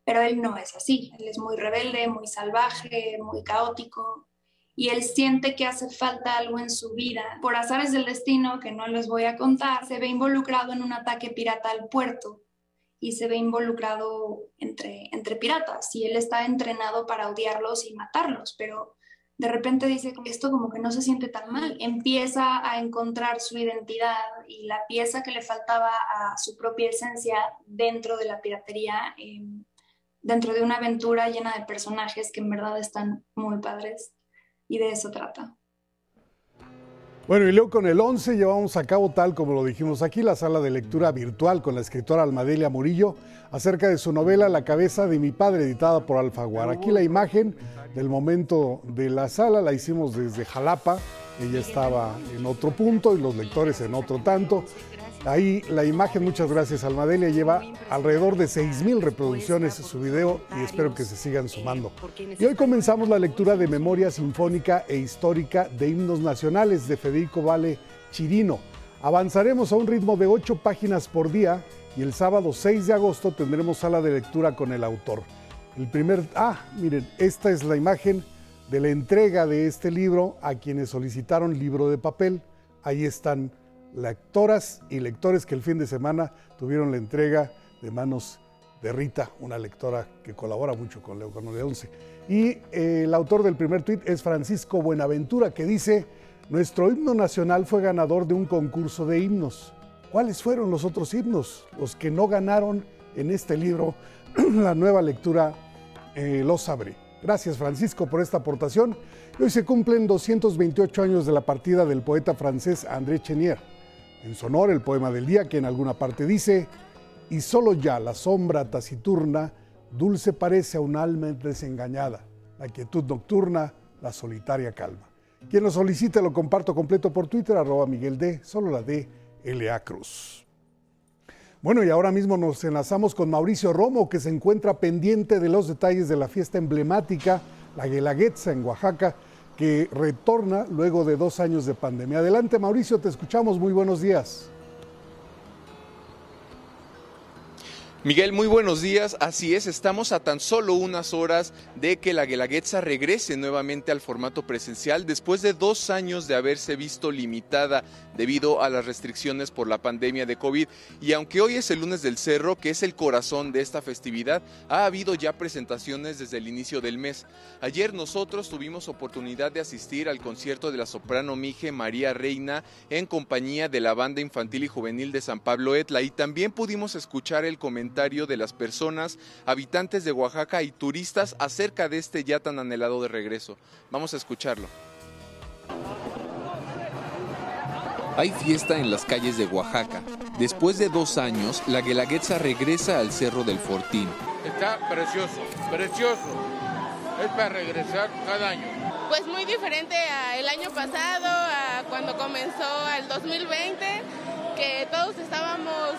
pero él no es así, él es muy rebelde, muy salvaje, muy caótico, y él siente que hace falta algo en su vida. Por azares del destino, que no les voy a contar, se ve involucrado en un ataque pirata al puerto y se ve involucrado entre, entre piratas y él está entrenado para odiarlos y matarlos, pero de repente dice esto como que no se siente tan mal, empieza a encontrar su identidad y la pieza que le faltaba a su propia esencia dentro de la piratería, em, dentro de una aventura llena de personajes que en verdad están muy padres y de eso trata. Bueno, y luego con el 11 llevamos a cabo, tal como lo dijimos aquí, la sala de lectura virtual con la escritora Almadelia Murillo acerca de su novela La cabeza de mi padre, editada por Alfaguara. Aquí la imagen del momento de la sala la hicimos desde Jalapa. Ella estaba en otro punto y los lectores en otro tanto. Ahí la imagen, muchas gracias Almadelia, lleva alrededor de 6.000 reproducciones su video y espero que se sigan sumando. Y hoy comenzamos la lectura de Memoria Sinfónica e Histórica de Himnos Nacionales de Federico Vale Chirino. Avanzaremos a un ritmo de 8 páginas por día y el sábado 6 de agosto tendremos sala de lectura con el autor. El primer, ah, miren, esta es la imagen de la entrega de este libro a quienes solicitaron libro de papel. Ahí están lectoras y lectores que el fin de semana tuvieron la entrega de manos de Rita, una lectora que colabora mucho con Leo de 11. Y eh, el autor del primer tuit es Francisco Buenaventura, que dice, nuestro himno nacional fue ganador de un concurso de himnos. ¿Cuáles fueron los otros himnos? Los que no ganaron en este libro, [CLEARS THROAT] la nueva lectura eh, lo sabré. Gracias Francisco por esta aportación. Hoy se cumplen 228 años de la partida del poeta francés André Chenier. En sonor, el poema del día que en alguna parte dice, y solo ya la sombra taciturna, dulce parece a un alma desengañada, la quietud nocturna, la solitaria calma. Quien lo solicite lo comparto completo por Twitter, arroba Miguel D, solo la D, L.A. Cruz. Bueno, y ahora mismo nos enlazamos con Mauricio Romo, que se encuentra pendiente de los detalles de la fiesta emblemática, la Guelaguetza en Oaxaca, que retorna luego de dos años de pandemia. Adelante, Mauricio, te escuchamos. Muy buenos días. Miguel, muy buenos días. Así es, estamos a tan solo unas horas de que la Guelaguetza regrese nuevamente al formato presencial después de dos años de haberse visto limitada debido a las restricciones por la pandemia de COVID. Y aunque hoy es el lunes del Cerro, que es el corazón de esta festividad, ha habido ya presentaciones desde el inicio del mes. Ayer nosotros tuvimos oportunidad de asistir al concierto de la soprano Mije María Reina en compañía de la Banda Infantil y Juvenil de San Pablo Etla y también pudimos escuchar el comentario de las personas, habitantes de Oaxaca y turistas acerca de este ya tan anhelado de regreso. Vamos a escucharlo. Hay fiesta en las calles de Oaxaca. Después de dos años, la Guelaguetza regresa al Cerro del Fortín. Está precioso, precioso. Es para regresar cada año. Pues muy diferente al año pasado, a cuando comenzó el 2020, que todos estábamos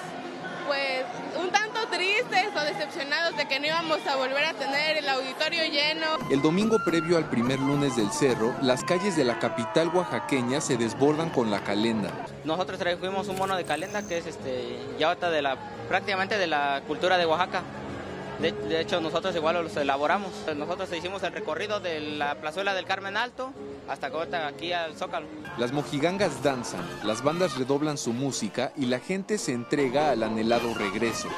pues un tanto tristes o decepcionados de que no íbamos a volver a tener el auditorio lleno. El domingo previo al primer lunes del cerro, las calles de la capital oaxaqueña se desbordan con la calenda. Nosotros trajimos un mono de calenda que es este ya de la prácticamente de la cultura de Oaxaca. De, hecho, nosotros igual los elaboramos. Nosotros hicimos el recorrido de la plazuela del Carmen Alto hasta aquí al Zócalo. Las mojigangas danzan, las bandas redoblan su música y la gente se entrega al anhelado regreso.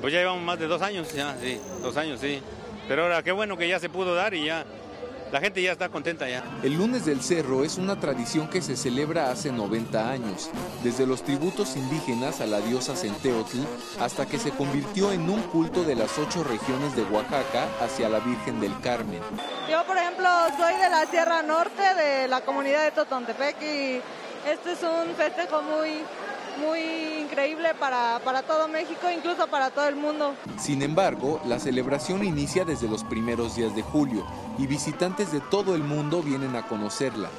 Pues ya llevamos más de dos años, ya, sí, dos años, sí. Pero ahora qué bueno que ya se pudo dar y ya la gente ya está contenta ya. El lunes del cerro es una tradición que se celebra hace 90 años, desde los tributos indígenas a la diosa Centeotl hasta que se convirtió en un culto de las ocho regiones de Oaxaca hacia la Virgen del Carmen. Yo, por ejemplo, soy de la Sierra Norte, de la comunidad de Totontepec y este es un festejo muy muy increíble para, para todo México, incluso para todo el mundo. Sin embargo, la celebración inicia desde los primeros días de julio y visitantes de todo el mundo vienen a conocerla.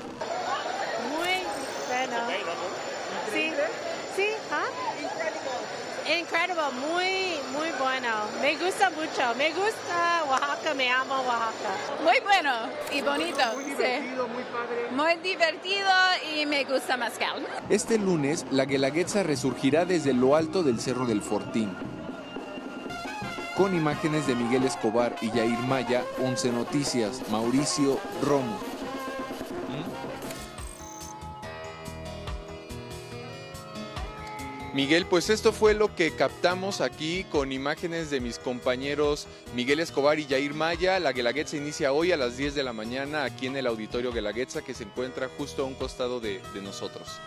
Incredible, muy, muy bueno. Me gusta mucho. Me gusta Oaxaca, me amo Oaxaca. Muy bueno y bonito. Muy divertido, muy padre. Muy divertido y me gusta Mezcal. Este lunes, la Guelaguetza resurgirá desde lo alto del Cerro del Fortín. Con imágenes de Miguel Escobar y Yair Maya, 11 Noticias, Mauricio Romo. Miguel, pues esto fue lo que captamos aquí con imágenes de mis compañeros Miguel Escobar y Jair Maya. La Guelaguetza inicia hoy a las 10 de la mañana aquí en el Auditorio Guelaguetza que se encuentra justo a un costado de, de nosotros.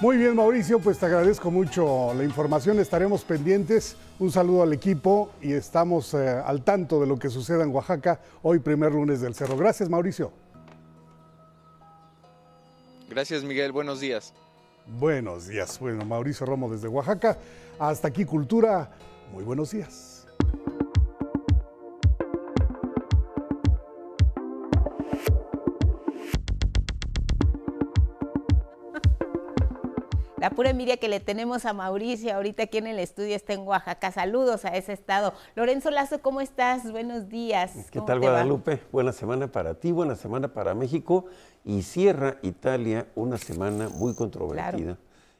Muy bien, Mauricio, pues te agradezco mucho la información, estaremos pendientes. Un saludo al equipo y estamos eh, al tanto de lo que suceda en Oaxaca hoy, primer lunes del Cerro. Gracias, Mauricio. Gracias, Miguel. Buenos días. Buenos días. Bueno, Mauricio Romo desde Oaxaca. Hasta aquí Cultura. Muy buenos días. La pura envidia que le tenemos a Mauricio ahorita aquí en el estudio está en Oaxaca. Saludos a ese estado. Lorenzo Lazo, ¿cómo estás? Buenos días. ¿Qué tal, Guadalupe? Buena semana para ti, buena semana para México. Y cierra Italia una semana muy controvertida.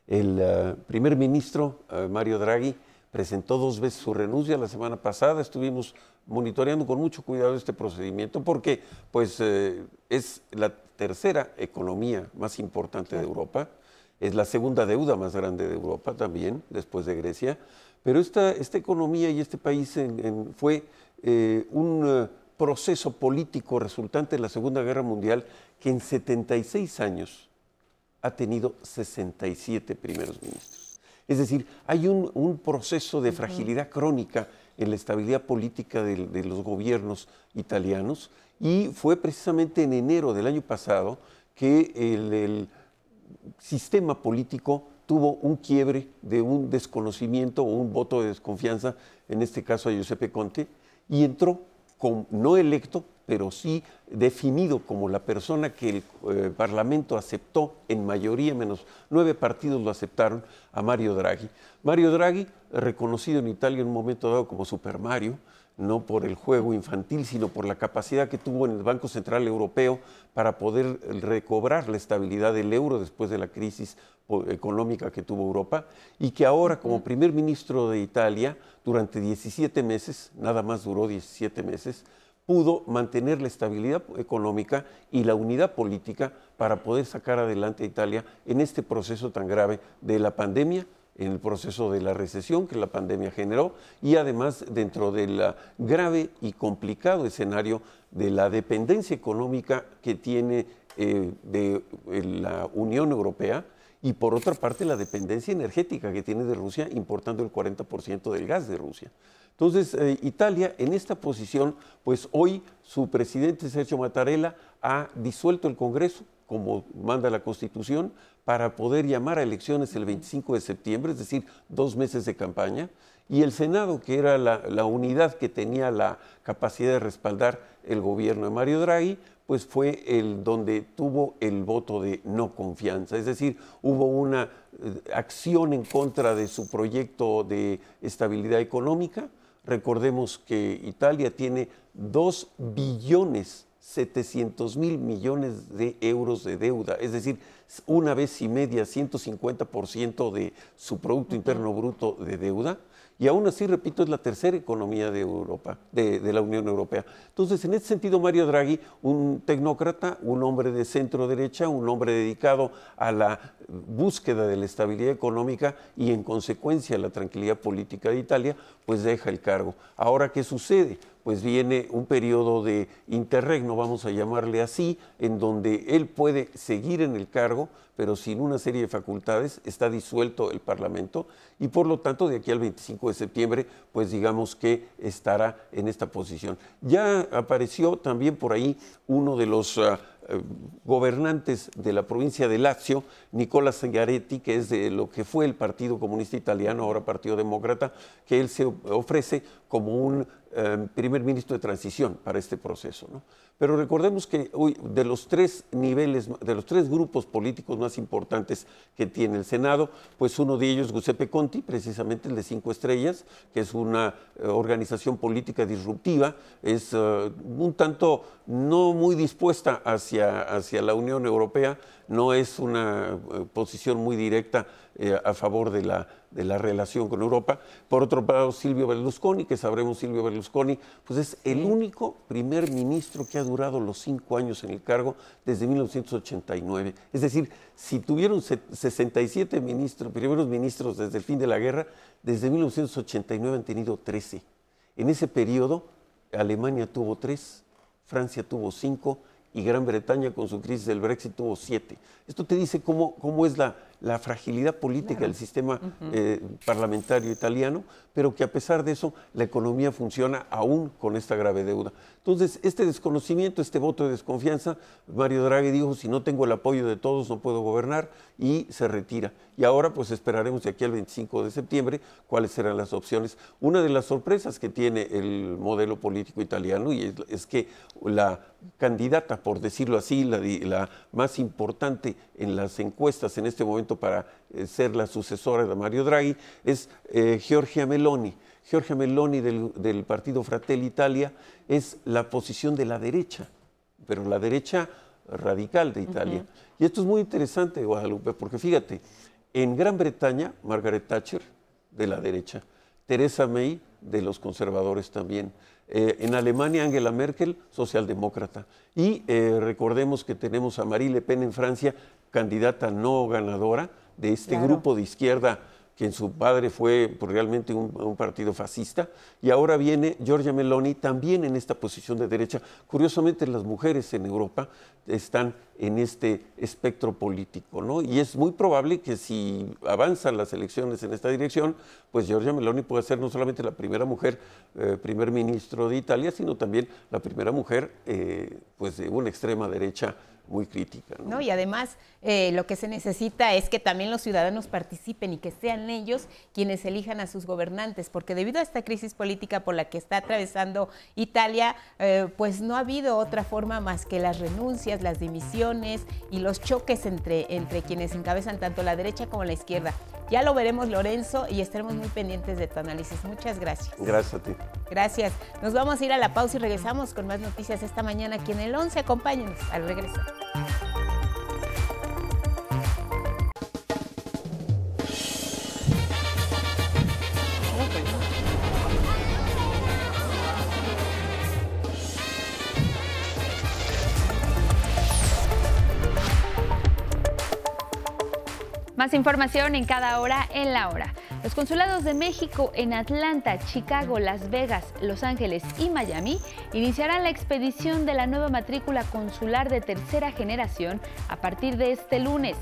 El eh, primer ministro, eh, Mario Draghi, presentó dos veces su renuncia la semana pasada. Estuvimos monitoreando con mucho cuidado este procedimiento porque pues, eh, es la tercera economía más importante de Europa es la segunda deuda más grande de Europa también, después de Grecia, pero esta, esta economía y este país fue eh, un eh, proceso político resultante de la Segunda Guerra Mundial que en 76 años ha tenido 67 primeros ministros. Es decir, hay un, proceso de fragilidad crónica en la estabilidad política de, los gobiernos italianos y fue precisamente en enero del año pasado que el sistema político tuvo un quiebre de un desconocimiento o un voto de desconfianza, en este caso a Giuseppe Conte, y entró con, no electo, pero sí definido como la persona que el eh, Parlamento aceptó en mayoría, menos nueve partidos lo aceptaron, a Mario Draghi. Mario Draghi, reconocido en Italia en un momento dado como Super Mario, no por el juego infantil, sino por la capacidad que tuvo en el Banco Central Europeo para poder recobrar la estabilidad del euro después de la crisis económica que tuvo Europa, y que ahora como primer ministro de Italia, durante 17 meses, nada más duró 17 meses, pudo mantener la estabilidad económica y la unidad política para poder sacar adelante a Italia en este proceso tan grave de la pandemia, en el proceso de la recesión que la pandemia generó y además dentro del grave y complicado escenario de la dependencia económica que tiene eh, de la Unión Europea y por otra parte la dependencia energética que tiene de Rusia importando el 40% del gas de Rusia. Entonces, eh, Italia en esta posición, pues hoy su presidente Sergio Mattarella ha disuelto el Congreso, como manda la Constitución, para poder llamar a elecciones el 25 de septiembre, es decir, dos meses de campaña, y el Senado, que era la, unidad que tenía la capacidad de respaldar el gobierno de Mario Draghi, pues fue el donde tuvo el voto de no confianza. Es decir, hubo una eh, acción en contra de su proyecto de estabilidad económica. Recordemos que Italia tiene 2 billones 700 mil millones de euros de deuda, es decir, una vez y media, 150% de su Producto Interno Bruto de deuda, y aún así, repito, es la tercera economía de Europa, de, la Unión Europea. Entonces, en ese sentido, Mario Draghi, un tecnócrata, un hombre de centro derecha, un hombre dedicado a la búsqueda de la estabilidad económica y en consecuencia la tranquilidad política de Italia, pues deja el cargo. Ahora, ¿qué sucede? Pues viene un periodo de interregno, vamos a llamarle así, en donde él puede seguir en el cargo, pero sin una serie de facultades, está disuelto el Parlamento y por lo tanto de aquí al 25 de septiembre, pues digamos que estará en esta posición. Ya apareció también por ahí uno de los... Ah, gobernantes de la provincia de Lazio, Nicola Zingaretti, que es de lo que fue el Partido Comunista Italiano, ahora Partido Demócrata, que él se ofrece como un eh, primer ministro de transición para este proceso. Pero recordemos que hoy, de los tres niveles, de los tres grupos políticos más importantes que tiene el Senado, pues uno de ellos, Giuseppe Conti, precisamente el de Cinco Estrellas, que es una eh, organización política disruptiva, es un tanto no muy dispuesta hacia, hacia la Unión Europea, no es una eh, posición muy directa eh, a favor de la, de la relación con Europa. Por otro lado, Silvio Berlusconi, que sabremos Silvio Berlusconi, pues es el único primer ministro que ha durado los cinco años en el cargo desde 1989. Es decir, si tuvieron 67 ministros, primeros ministros desde el fin de la guerra, desde 1989 han tenido 13. En ese periodo, Alemania tuvo tres, Francia tuvo cinco y Gran Bretaña con su crisis del Brexit tuvo siete. Esto te dice cómo, cómo es la, la fragilidad política del sistema eh, parlamentario italiano, pero que a pesar de eso la economía funciona aún con esta grave deuda. Entonces, este desconocimiento, este voto de desconfianza, Mario Draghi dijo, si no tengo el apoyo de todos no puedo gobernar y se retira. Y ahora pues esperaremos de aquí al 25 de septiembre cuáles serán las opciones. Una de las sorpresas que tiene el modelo político italiano y es, que la candidata, por decirlo así, la, la más importante en las encuestas en este momento para eh, ser la sucesora de Mario Draghi, es eh, Giorgia Meloni. Giorgia Meloni del, partido Fratelli Italia es la posición de la derecha, pero la derecha radical de Italia. Y esto es muy interesante, Guadalupe, porque fíjate, en Gran Bretaña, Margaret Thatcher, de la derecha, Theresa May, de los conservadores también. Eh, en Alemania, Angela Merkel, socialdemócrata. Y recordemos que tenemos a Marie Le Pen en Francia, candidata no ganadora de este grupo de izquierda que su padre fue pues, realmente un, partido fascista, y ahora viene Giorgia Meloni también en esta posición de derecha. Curiosamente, las mujeres en Europa están en este espectro político, ¿no? Y es muy probable que si avanzan las elecciones en esta dirección, pues Giorgia Meloni puede ser no solamente la primera mujer eh, primer ministro de Italia, sino también la primera mujer eh, pues de una extrema derecha muy crítica. ¿no? Y además eh, lo que se necesita es que también los ciudadanos participen y que sean ellos quienes elijan a sus gobernantes, porque debido a esta crisis política por la que está atravesando Italia, eh, pues no ha habido otra forma más que las renuncias, las dimisiones y los choques entre, entre quienes encabezan tanto la derecha como la izquierda. Ya lo veremos, Lorenzo, y estaremos muy pendientes de tu análisis. Muchas gracias. Gracias a ti. Gracias. Nos vamos a ir a la pausa y regresamos con más noticias esta mañana aquí en el 11. Acompáñenos al regreso. Más información en cada hora en la hora. Los consulados de México en Atlanta, Chicago, Las Vegas, Los Ángeles y Miami iniciarán la expedición de la nueva matrícula consular de tercera generación a partir de este lunes.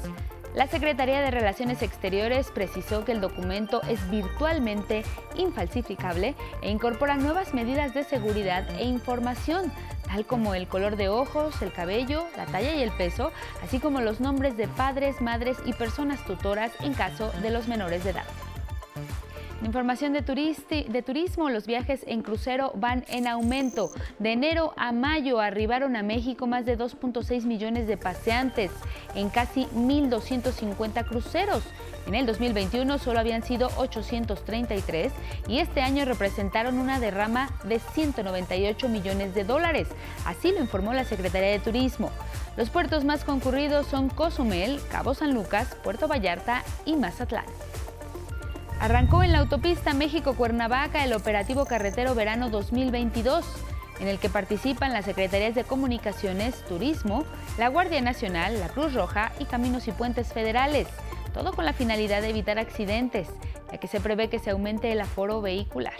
La Secretaría de Relaciones Exteriores precisó que el documento es virtualmente infalsificable e incorpora nuevas medidas de seguridad e información, tal como el color de ojos, el cabello, la talla y el peso, así como los nombres de padres, madres y personas tutoras en caso de los menores de edad. Información de, turismo, los viajes en crucero van en aumento. De enero a mayo arribaron a México más de 2.6 millones de paseantes en casi 1.250 cruceros. En el 2021 solo habían sido 833 y este año representaron una derrama de 198 millones de dólares. Así lo informó la Secretaría de Turismo. Los puertos más concurridos son Cozumel, Cabo San Lucas, Puerto Vallarta y Mazatlán. Arrancó en la autopista México-Cuernavaca el operativo carretero verano 2022, en el que participan las Secretarías de Comunicaciones, Turismo, la Guardia Nacional, la Cruz Roja y Caminos y Puentes Federales, todo con la finalidad de evitar accidentes, ya que se prevé que se aumente el aforo vehicular.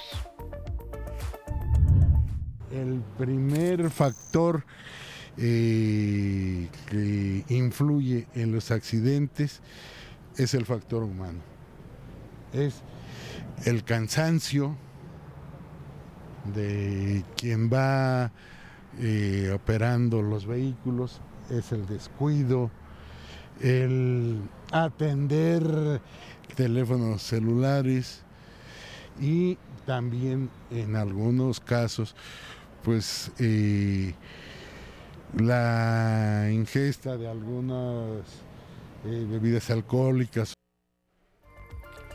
El primer factor eh, que influye en los accidentes es el factor humano es el cansancio de quien va eh, operando los vehículos, es el descuido, el atender teléfonos celulares y también en algunos casos pues eh, la ingesta de algunas eh, bebidas alcohólicas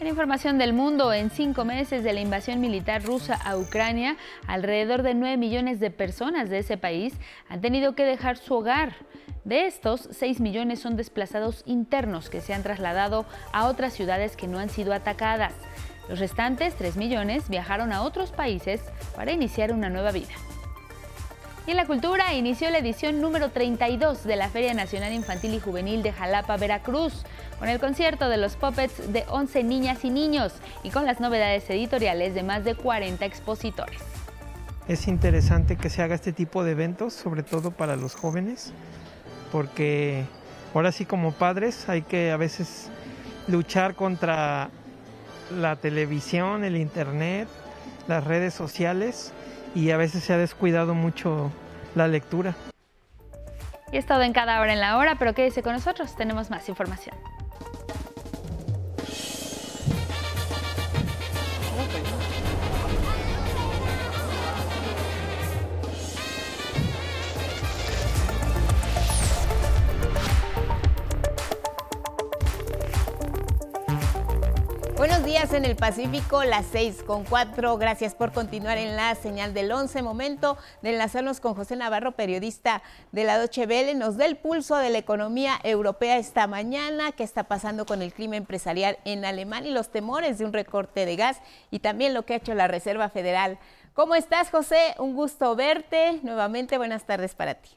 en información del mundo, en cinco meses de la invasión militar rusa a Ucrania, alrededor de 9 millones de personas de ese país han tenido que dejar su hogar. De estos, 6 millones son desplazados internos que se han trasladado a otras ciudades que no han sido atacadas. Los restantes, 3 millones, viajaron a otros países para iniciar una nueva vida. Y en la cultura inició la edición número 32 de la Feria Nacional Infantil y Juvenil de Jalapa, Veracruz, con el concierto de los puppets de 11 niñas y niños y con las novedades editoriales de más de 40 expositores. Es interesante que se haga este tipo de eventos, sobre todo para los jóvenes, porque ahora sí como padres hay que a veces luchar contra la televisión, el internet, las redes sociales y a veces se ha descuidado mucho la lectura. Y es todo en cada hora en la hora, pero quédese con nosotros, tenemos más información. Días en el Pacífico, las 6 con 4. Gracias por continuar en la señal del 11. Momento de enlazarnos con José Navarro, periodista de la Deutsche Welle. Nos da el pulso de la economía europea esta mañana, qué está pasando con el clima empresarial en Alemania y los temores de un recorte de gas y también lo que ha hecho la Reserva Federal. ¿Cómo estás, José? Un gusto verte. Nuevamente, buenas tardes para ti.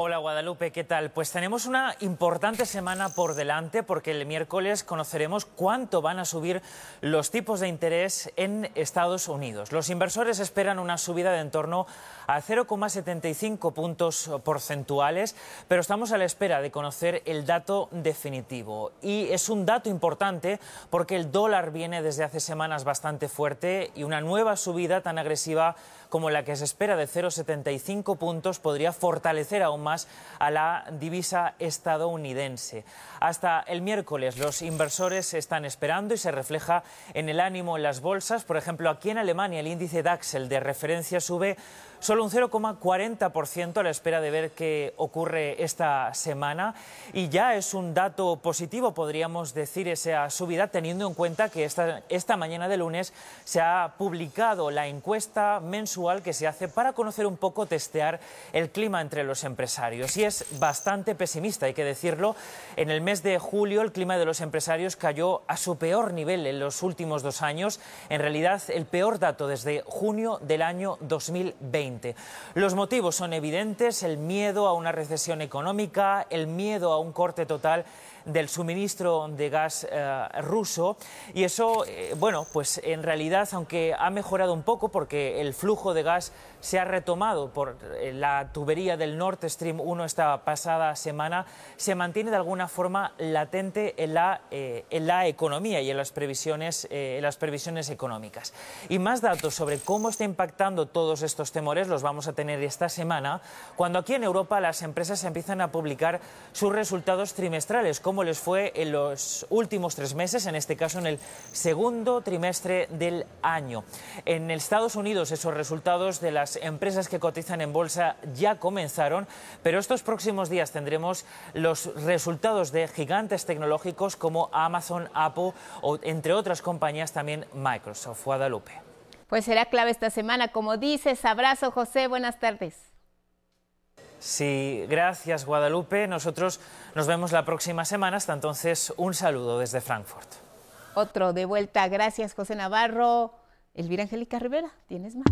Hola Guadalupe, ¿qué tal? Pues tenemos una importante semana por delante porque el miércoles conoceremos cuánto van a subir los tipos de interés en Estados Unidos. Los inversores esperan una subida de en torno a 0,75 puntos porcentuales, pero estamos a la espera de conocer el dato definitivo. Y es un dato importante porque el dólar viene desde hace semanas bastante fuerte y una nueva subida tan agresiva como la que se espera de 0,75 puntos podría fortalecer aún más a la divisa estadounidense. Hasta el miércoles los inversores están esperando y se refleja en el ánimo en las bolsas. Por ejemplo, aquí en Alemania el índice DAX, el de referencia, sube solo un 0,40% a la espera de ver qué ocurre esta semana. Y ya es un dato positivo, podríamos decir, esa subida, teniendo en cuenta que esta, esta mañana de lunes se ha publicado la encuesta mensual que se hace para conocer un poco, testear el clima entre los empresarios. Y es bastante pesimista, hay que decirlo. En el mes de julio el clima de los empresarios cayó a su peor nivel en los últimos dos años. En realidad, el peor dato desde junio del año 2020. Los motivos son evidentes, el miedo a una recesión económica, el miedo a un corte total del suministro de gas eh, ruso y eso, eh, bueno, pues en realidad, aunque ha mejorado un poco porque el flujo de gas se ha retomado por eh, la tubería del Nord Stream 1 esta pasada semana, se mantiene de alguna forma latente en la, en la economía y en las, previsiones, en las previsiones económicas. Y más datos sobre cómo está impactando todos estos temores los vamos a tener esta semana, cuando aquí en Europa las empresas empiezan a publicar sus resultados trimestrales, cómo les fue en los últimos tres meses, en este caso en el segundo trimestre del año. En Estados Unidos esos resultados de las empresas que cotizan en bolsa ya comenzaron, pero estos próximos días tendremos los resultados de gigantes tecnológicos como Amazon, Apple o entre otras compañías también Microsoft. Guadalupe. Pues será clave esta semana, como dices. Abrazo, José. Buenas tardes. Sí, gracias Guadalupe. Nosotros nos vemos la próxima semana. Hasta entonces, un saludo desde Frankfurt. Otro de vuelta. Gracias José Navarro. Elvira Angélica Rivera, tienes más.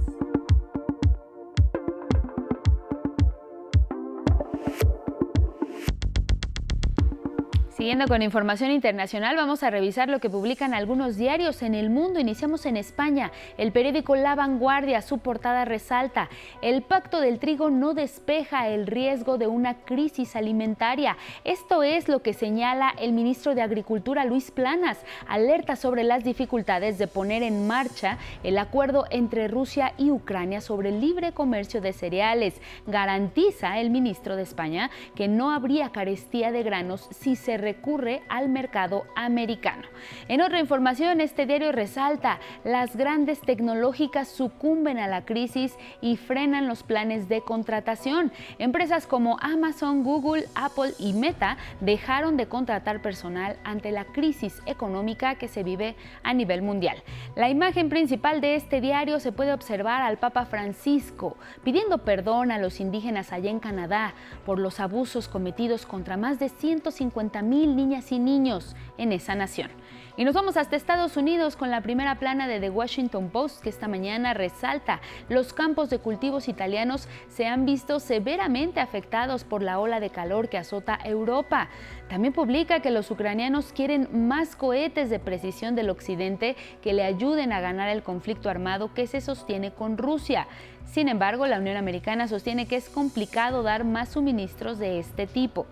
Siguiendo con información internacional, vamos a revisar lo que publican algunos diarios en el mundo. Iniciamos en España. El periódico La Vanguardia, su portada resalta, el pacto del trigo no despeja el riesgo de una crisis alimentaria. Esto es lo que señala el ministro de Agricultura, Luis Planas, alerta sobre las dificultades de poner en marcha el acuerdo entre Rusia y Ucrania sobre el libre comercio de cereales. Garantiza el ministro de España que no habría carestía de granos si se recurre al mercado americano. En otra información, este diario resalta, las grandes tecnológicas sucumben a la crisis y frenan los planes de contratación. Empresas como Amazon, Google, Apple y Meta dejaron de contratar personal ante la crisis económica que se vive a nivel mundial. La imagen principal de este diario se puede observar al Papa Francisco pidiendo perdón a los indígenas allá en Canadá por los abusos cometidos contra más de 150 mil niñas y niños en esa nación. Y nos vamos hasta Estados Unidos con la primera plana de The Washington Post que esta mañana resalta los campos de cultivos italianos se han visto severamente afectados por la ola de calor que azota Europa. También publica que los ucranianos quieren más cohetes de precisión del occidente que le ayuden a ganar el conflicto armado que se sostiene con Rusia. Sin embargo, la Unión Americana sostiene que es complicado dar más suministros de este tipo.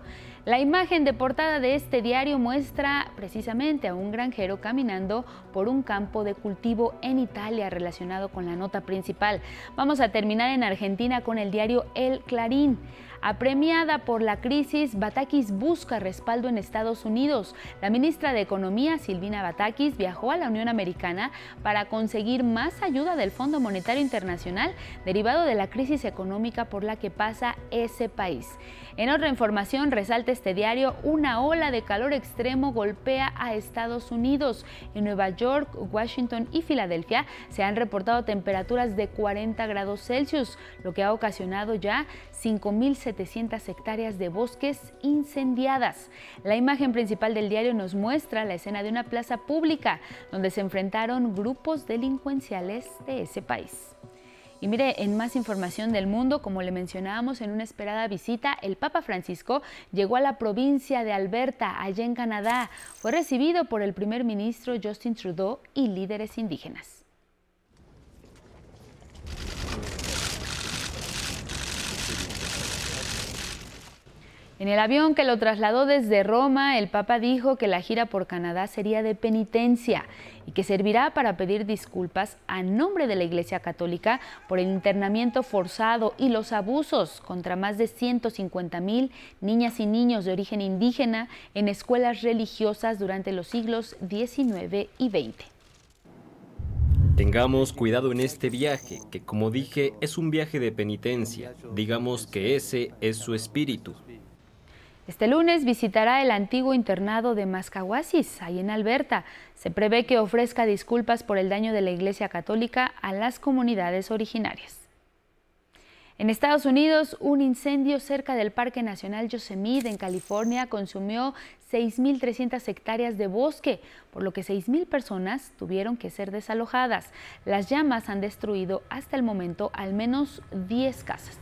La imagen de portada de este diario muestra precisamente a un granjero caminando por un campo de cultivo en Italia relacionado con la nota principal. Vamos a terminar en Argentina con el diario El Clarín. Apremiada por la crisis, Batakis busca respaldo en Estados Unidos. La ministra de Economía, Silvina Batakis, viajó a la Unión Americana para conseguir más ayuda del Fondo Monetario Internacional derivado de la crisis económica por la que pasa ese país. En otra información, resalta este diario, una ola de calor extremo golpea a Estados Unidos. En Nueva York, Washington y Filadelfia se han reportado temperaturas de 40 grados Celsius, lo que ha ocasionado ya 5.700 hectáreas de bosques incendiadas. La imagen principal del diario nos muestra la escena de una plaza pública donde se enfrentaron grupos delincuenciales de ese país. Y mire, en más información del mundo, como le mencionábamos en una esperada visita, el Papa Francisco llegó a la provincia de Alberta, allá en Canadá. Fue recibido por el primer ministro Justin Trudeau y líderes indígenas. En el avión que lo trasladó desde Roma, el Papa dijo que la gira por Canadá sería de penitencia y que servirá para pedir disculpas a nombre de la Iglesia Católica por el internamiento forzado y los abusos contra más de 150 mil niñas y niños de origen indígena en escuelas religiosas durante los siglos XIX y XX. Tengamos cuidado en este viaje, que como dije es un viaje de penitencia. Digamos que ese es su espíritu. Este lunes visitará el antiguo internado de Mascahuasis, ahí en Alberta. Se prevé que ofrezca disculpas por el daño de la Iglesia Católica a las comunidades originarias. En Estados Unidos, un incendio cerca del Parque Nacional Yosemite en California consumió 6.300 hectáreas de bosque, por lo que 6.000 personas tuvieron que ser desalojadas. Las llamas han destruido hasta el momento al menos 10 casas.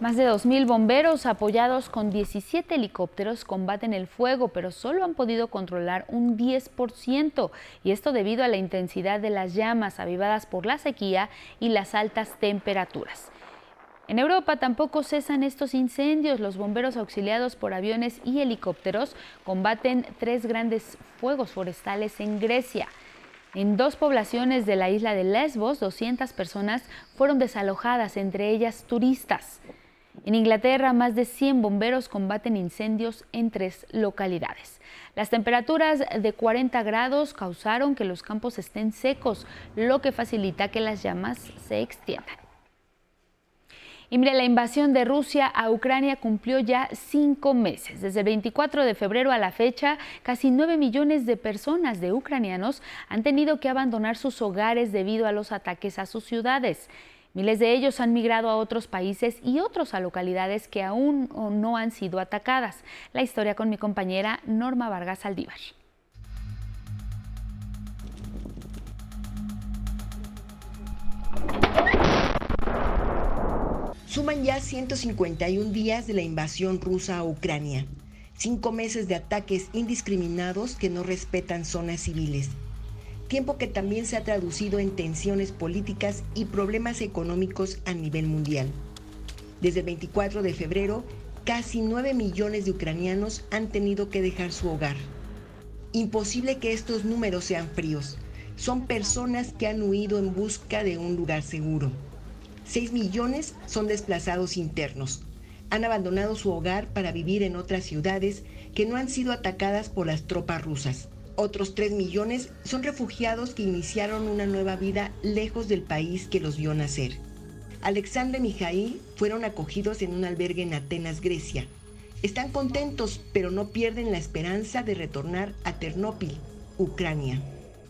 Más de 2.000 bomberos apoyados con 17 helicópteros combaten el fuego, pero solo han podido controlar un 10%, y esto debido a la intensidad de las llamas avivadas por la sequía y las altas temperaturas. En Europa tampoco cesan estos incendios. Los bomberos auxiliados por aviones y helicópteros combaten tres grandes fuegos forestales en Grecia. En dos poblaciones de la isla de Lesbos, 200 personas fueron desalojadas, entre ellas turistas. En Inglaterra, más de 100 bomberos combaten incendios en tres localidades. Las temperaturas de 40 grados causaron que los campos estén secos, lo que facilita que las llamas se extiendan. Y mire, la invasión de Rusia a Ucrania cumplió ya cinco meses. Desde el 24 de febrero a la fecha, casi 9 millones de personas de ucranianos han tenido que abandonar sus hogares debido a los ataques a sus ciudades. Miles de ellos han migrado a otros países y otros a localidades que aún no han sido atacadas. La historia con mi compañera Norma Vargas Aldívar. Suman ya 151 días de la invasión rusa a Ucrania, cinco meses de ataques indiscriminados que no respetan zonas civiles tiempo que también se ha traducido en tensiones políticas y problemas económicos a nivel mundial. Desde el 24 de febrero, casi 9 millones de ucranianos han tenido que dejar su hogar. Imposible que estos números sean fríos. Son personas que han huido en busca de un lugar seguro. 6 millones son desplazados internos. Han abandonado su hogar para vivir en otras ciudades que no han sido atacadas por las tropas rusas. Otros 3 millones son refugiados que iniciaron una nueva vida lejos del país que los vio nacer. Alexandre y Mijail fueron acogidos en un albergue en Atenas, Grecia. Están contentos, pero no pierden la esperanza de retornar a Ternópil, Ucrania.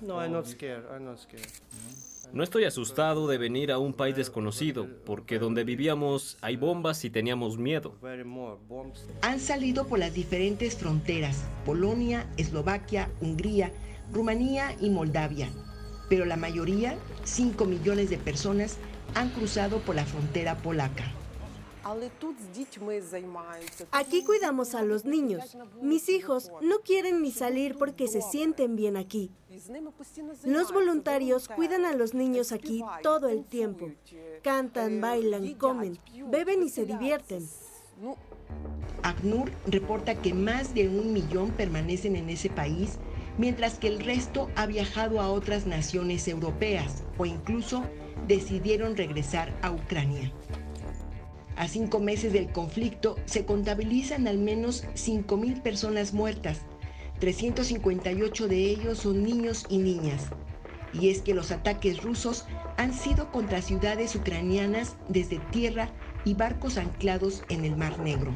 No, I'm not scared. I'm not scared. No estoy asustado de venir a un país desconocido, porque donde vivíamos hay bombas y teníamos miedo. Han salido por las diferentes fronteras, Polonia, Eslovaquia, Hungría, Rumanía y Moldavia. Pero la mayoría, 5 millones de personas, han cruzado por la frontera polaca. Aquí cuidamos a los niños. Mis hijos no quieren ni salir porque se sienten bien aquí. Los voluntarios cuidan a los niños aquí todo el tiempo. Cantan, bailan, comen, beben y se divierten. ACNUR reporta que más de un millón permanecen en ese país, mientras que el resto ha viajado a otras naciones europeas o incluso decidieron regresar a Ucrania. A cinco meses del conflicto se contabilizan al menos 5.000 personas muertas. 358 de ellos son niños y niñas. Y es que los ataques rusos han sido contra ciudades ucranianas desde tierra y barcos anclados en el Mar Negro.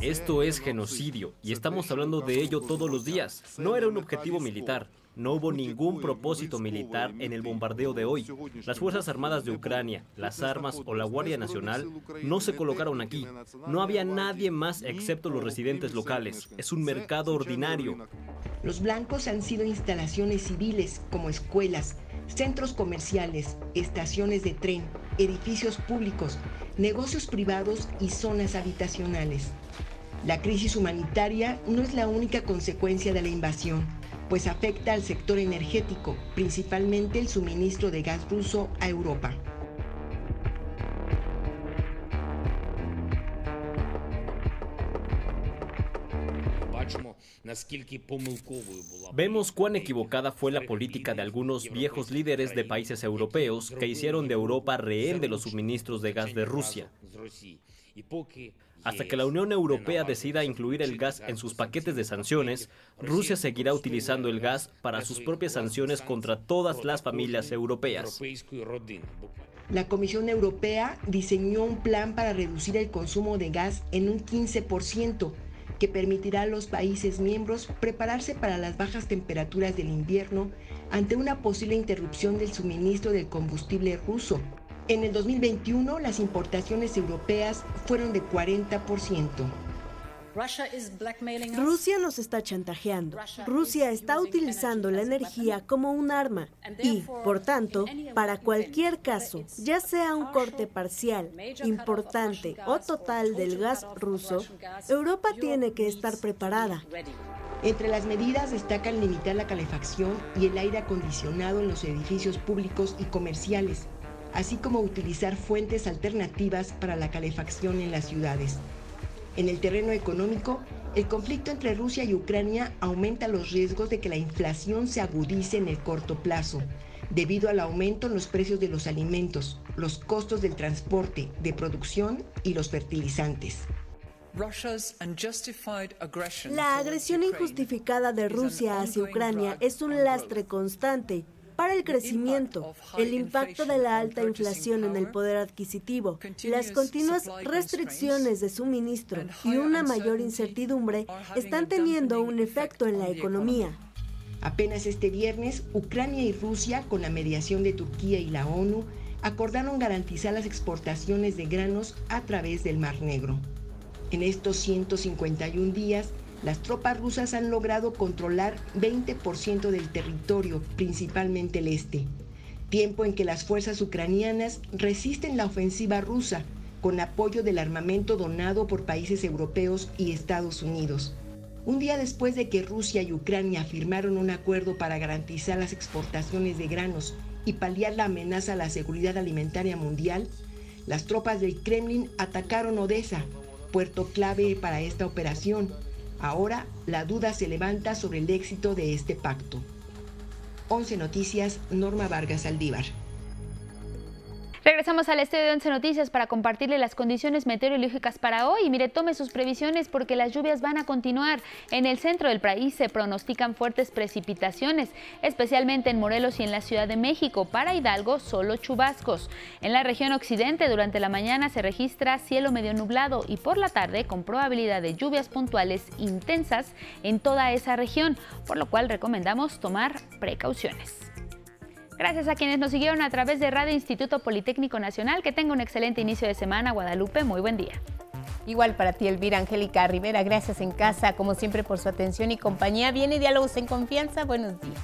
Esto es genocidio y estamos hablando de ello todos los días. No era un objetivo militar, no hubo ningún propósito militar en el bombardeo de hoy. Las Fuerzas Armadas de Ucrania, las armas o la Guardia Nacional no se colocaron aquí. No había nadie más excepto los residentes locales. Es un mercado ordinario. Los blancos han sido instalaciones civiles como escuelas, centros comerciales, estaciones de tren, edificios públicos, negocios privados y zonas habitacionales. La crisis humanitaria no es la única consecuencia de la invasión pues afecta al sector energético, principalmente el suministro de gas ruso a Europa. Vemos cuán equivocada fue la política de algunos viejos líderes de países europeos que hicieron de Europa rehén de los suministros de gas de Rusia. Hasta que la Unión Europea decida incluir el gas en sus paquetes de sanciones, Rusia seguirá utilizando el gas para sus propias sanciones contra todas las familias europeas. La Comisión Europea diseñó un plan para reducir el consumo de gas en un 15% que permitirá a los países miembros prepararse para las bajas temperaturas del invierno ante una posible interrupción del suministro del combustible ruso. En el 2021 las importaciones europeas fueron de 40%. Rusia nos está chantajeando. Rusia está utilizando la energía como un arma y, por tanto, para cualquier caso, ya sea un corte parcial, importante o total del gas ruso, Europa tiene que estar preparada. Entre las medidas destacan limitar la calefacción y el aire acondicionado en los edificios públicos y comerciales, así como utilizar fuentes alternativas para la calefacción en las ciudades. En el terreno económico, el conflicto entre Rusia y Ucrania aumenta los riesgos de que la inflación se agudice en el corto plazo, debido al aumento en los precios de los alimentos, los costos del transporte, de producción y los fertilizantes. La agresión injustificada de Rusia hacia Ucrania es un lastre constante para el crecimiento, el impacto de la alta inflación en el poder adquisitivo, las continuas restricciones de suministro y una mayor incertidumbre están teniendo un efecto en la economía. Apenas este viernes, Ucrania y Rusia, con la mediación de Turquía y la ONU, acordaron garantizar las exportaciones de granos a través del Mar Negro. En estos 151 días, las tropas rusas han logrado controlar 20% del territorio, principalmente el este, tiempo en que las fuerzas ucranianas resisten la ofensiva rusa con apoyo del armamento donado por países europeos y Estados Unidos. Un día después de que Rusia y Ucrania firmaron un acuerdo para garantizar las exportaciones de granos y paliar la amenaza a la seguridad alimentaria mundial, las tropas del Kremlin atacaron Odessa, puerto clave para esta operación, Ahora la duda se levanta sobre el éxito de este pacto. 11 Noticias, Norma Vargas Aldívar. Regresamos al estudio de 11 Noticias para compartirle las condiciones meteorológicas para hoy. Mire, tome sus previsiones porque las lluvias van a continuar. En el centro del país se pronostican fuertes precipitaciones, especialmente en Morelos y en la Ciudad de México. Para Hidalgo, solo chubascos. En la región occidente, durante la mañana se registra cielo medio nublado y por la tarde con probabilidad de lluvias puntuales intensas en toda esa región, por lo cual recomendamos tomar precauciones. Gracias a quienes nos siguieron a través de Radio Instituto Politécnico Nacional. Que tenga un excelente inicio de semana, Guadalupe. Muy buen día. Igual para ti, Elvira Angélica Rivera. Gracias en casa, como siempre, por su atención y compañía. Viene Diálogos en Confianza. Buenos días.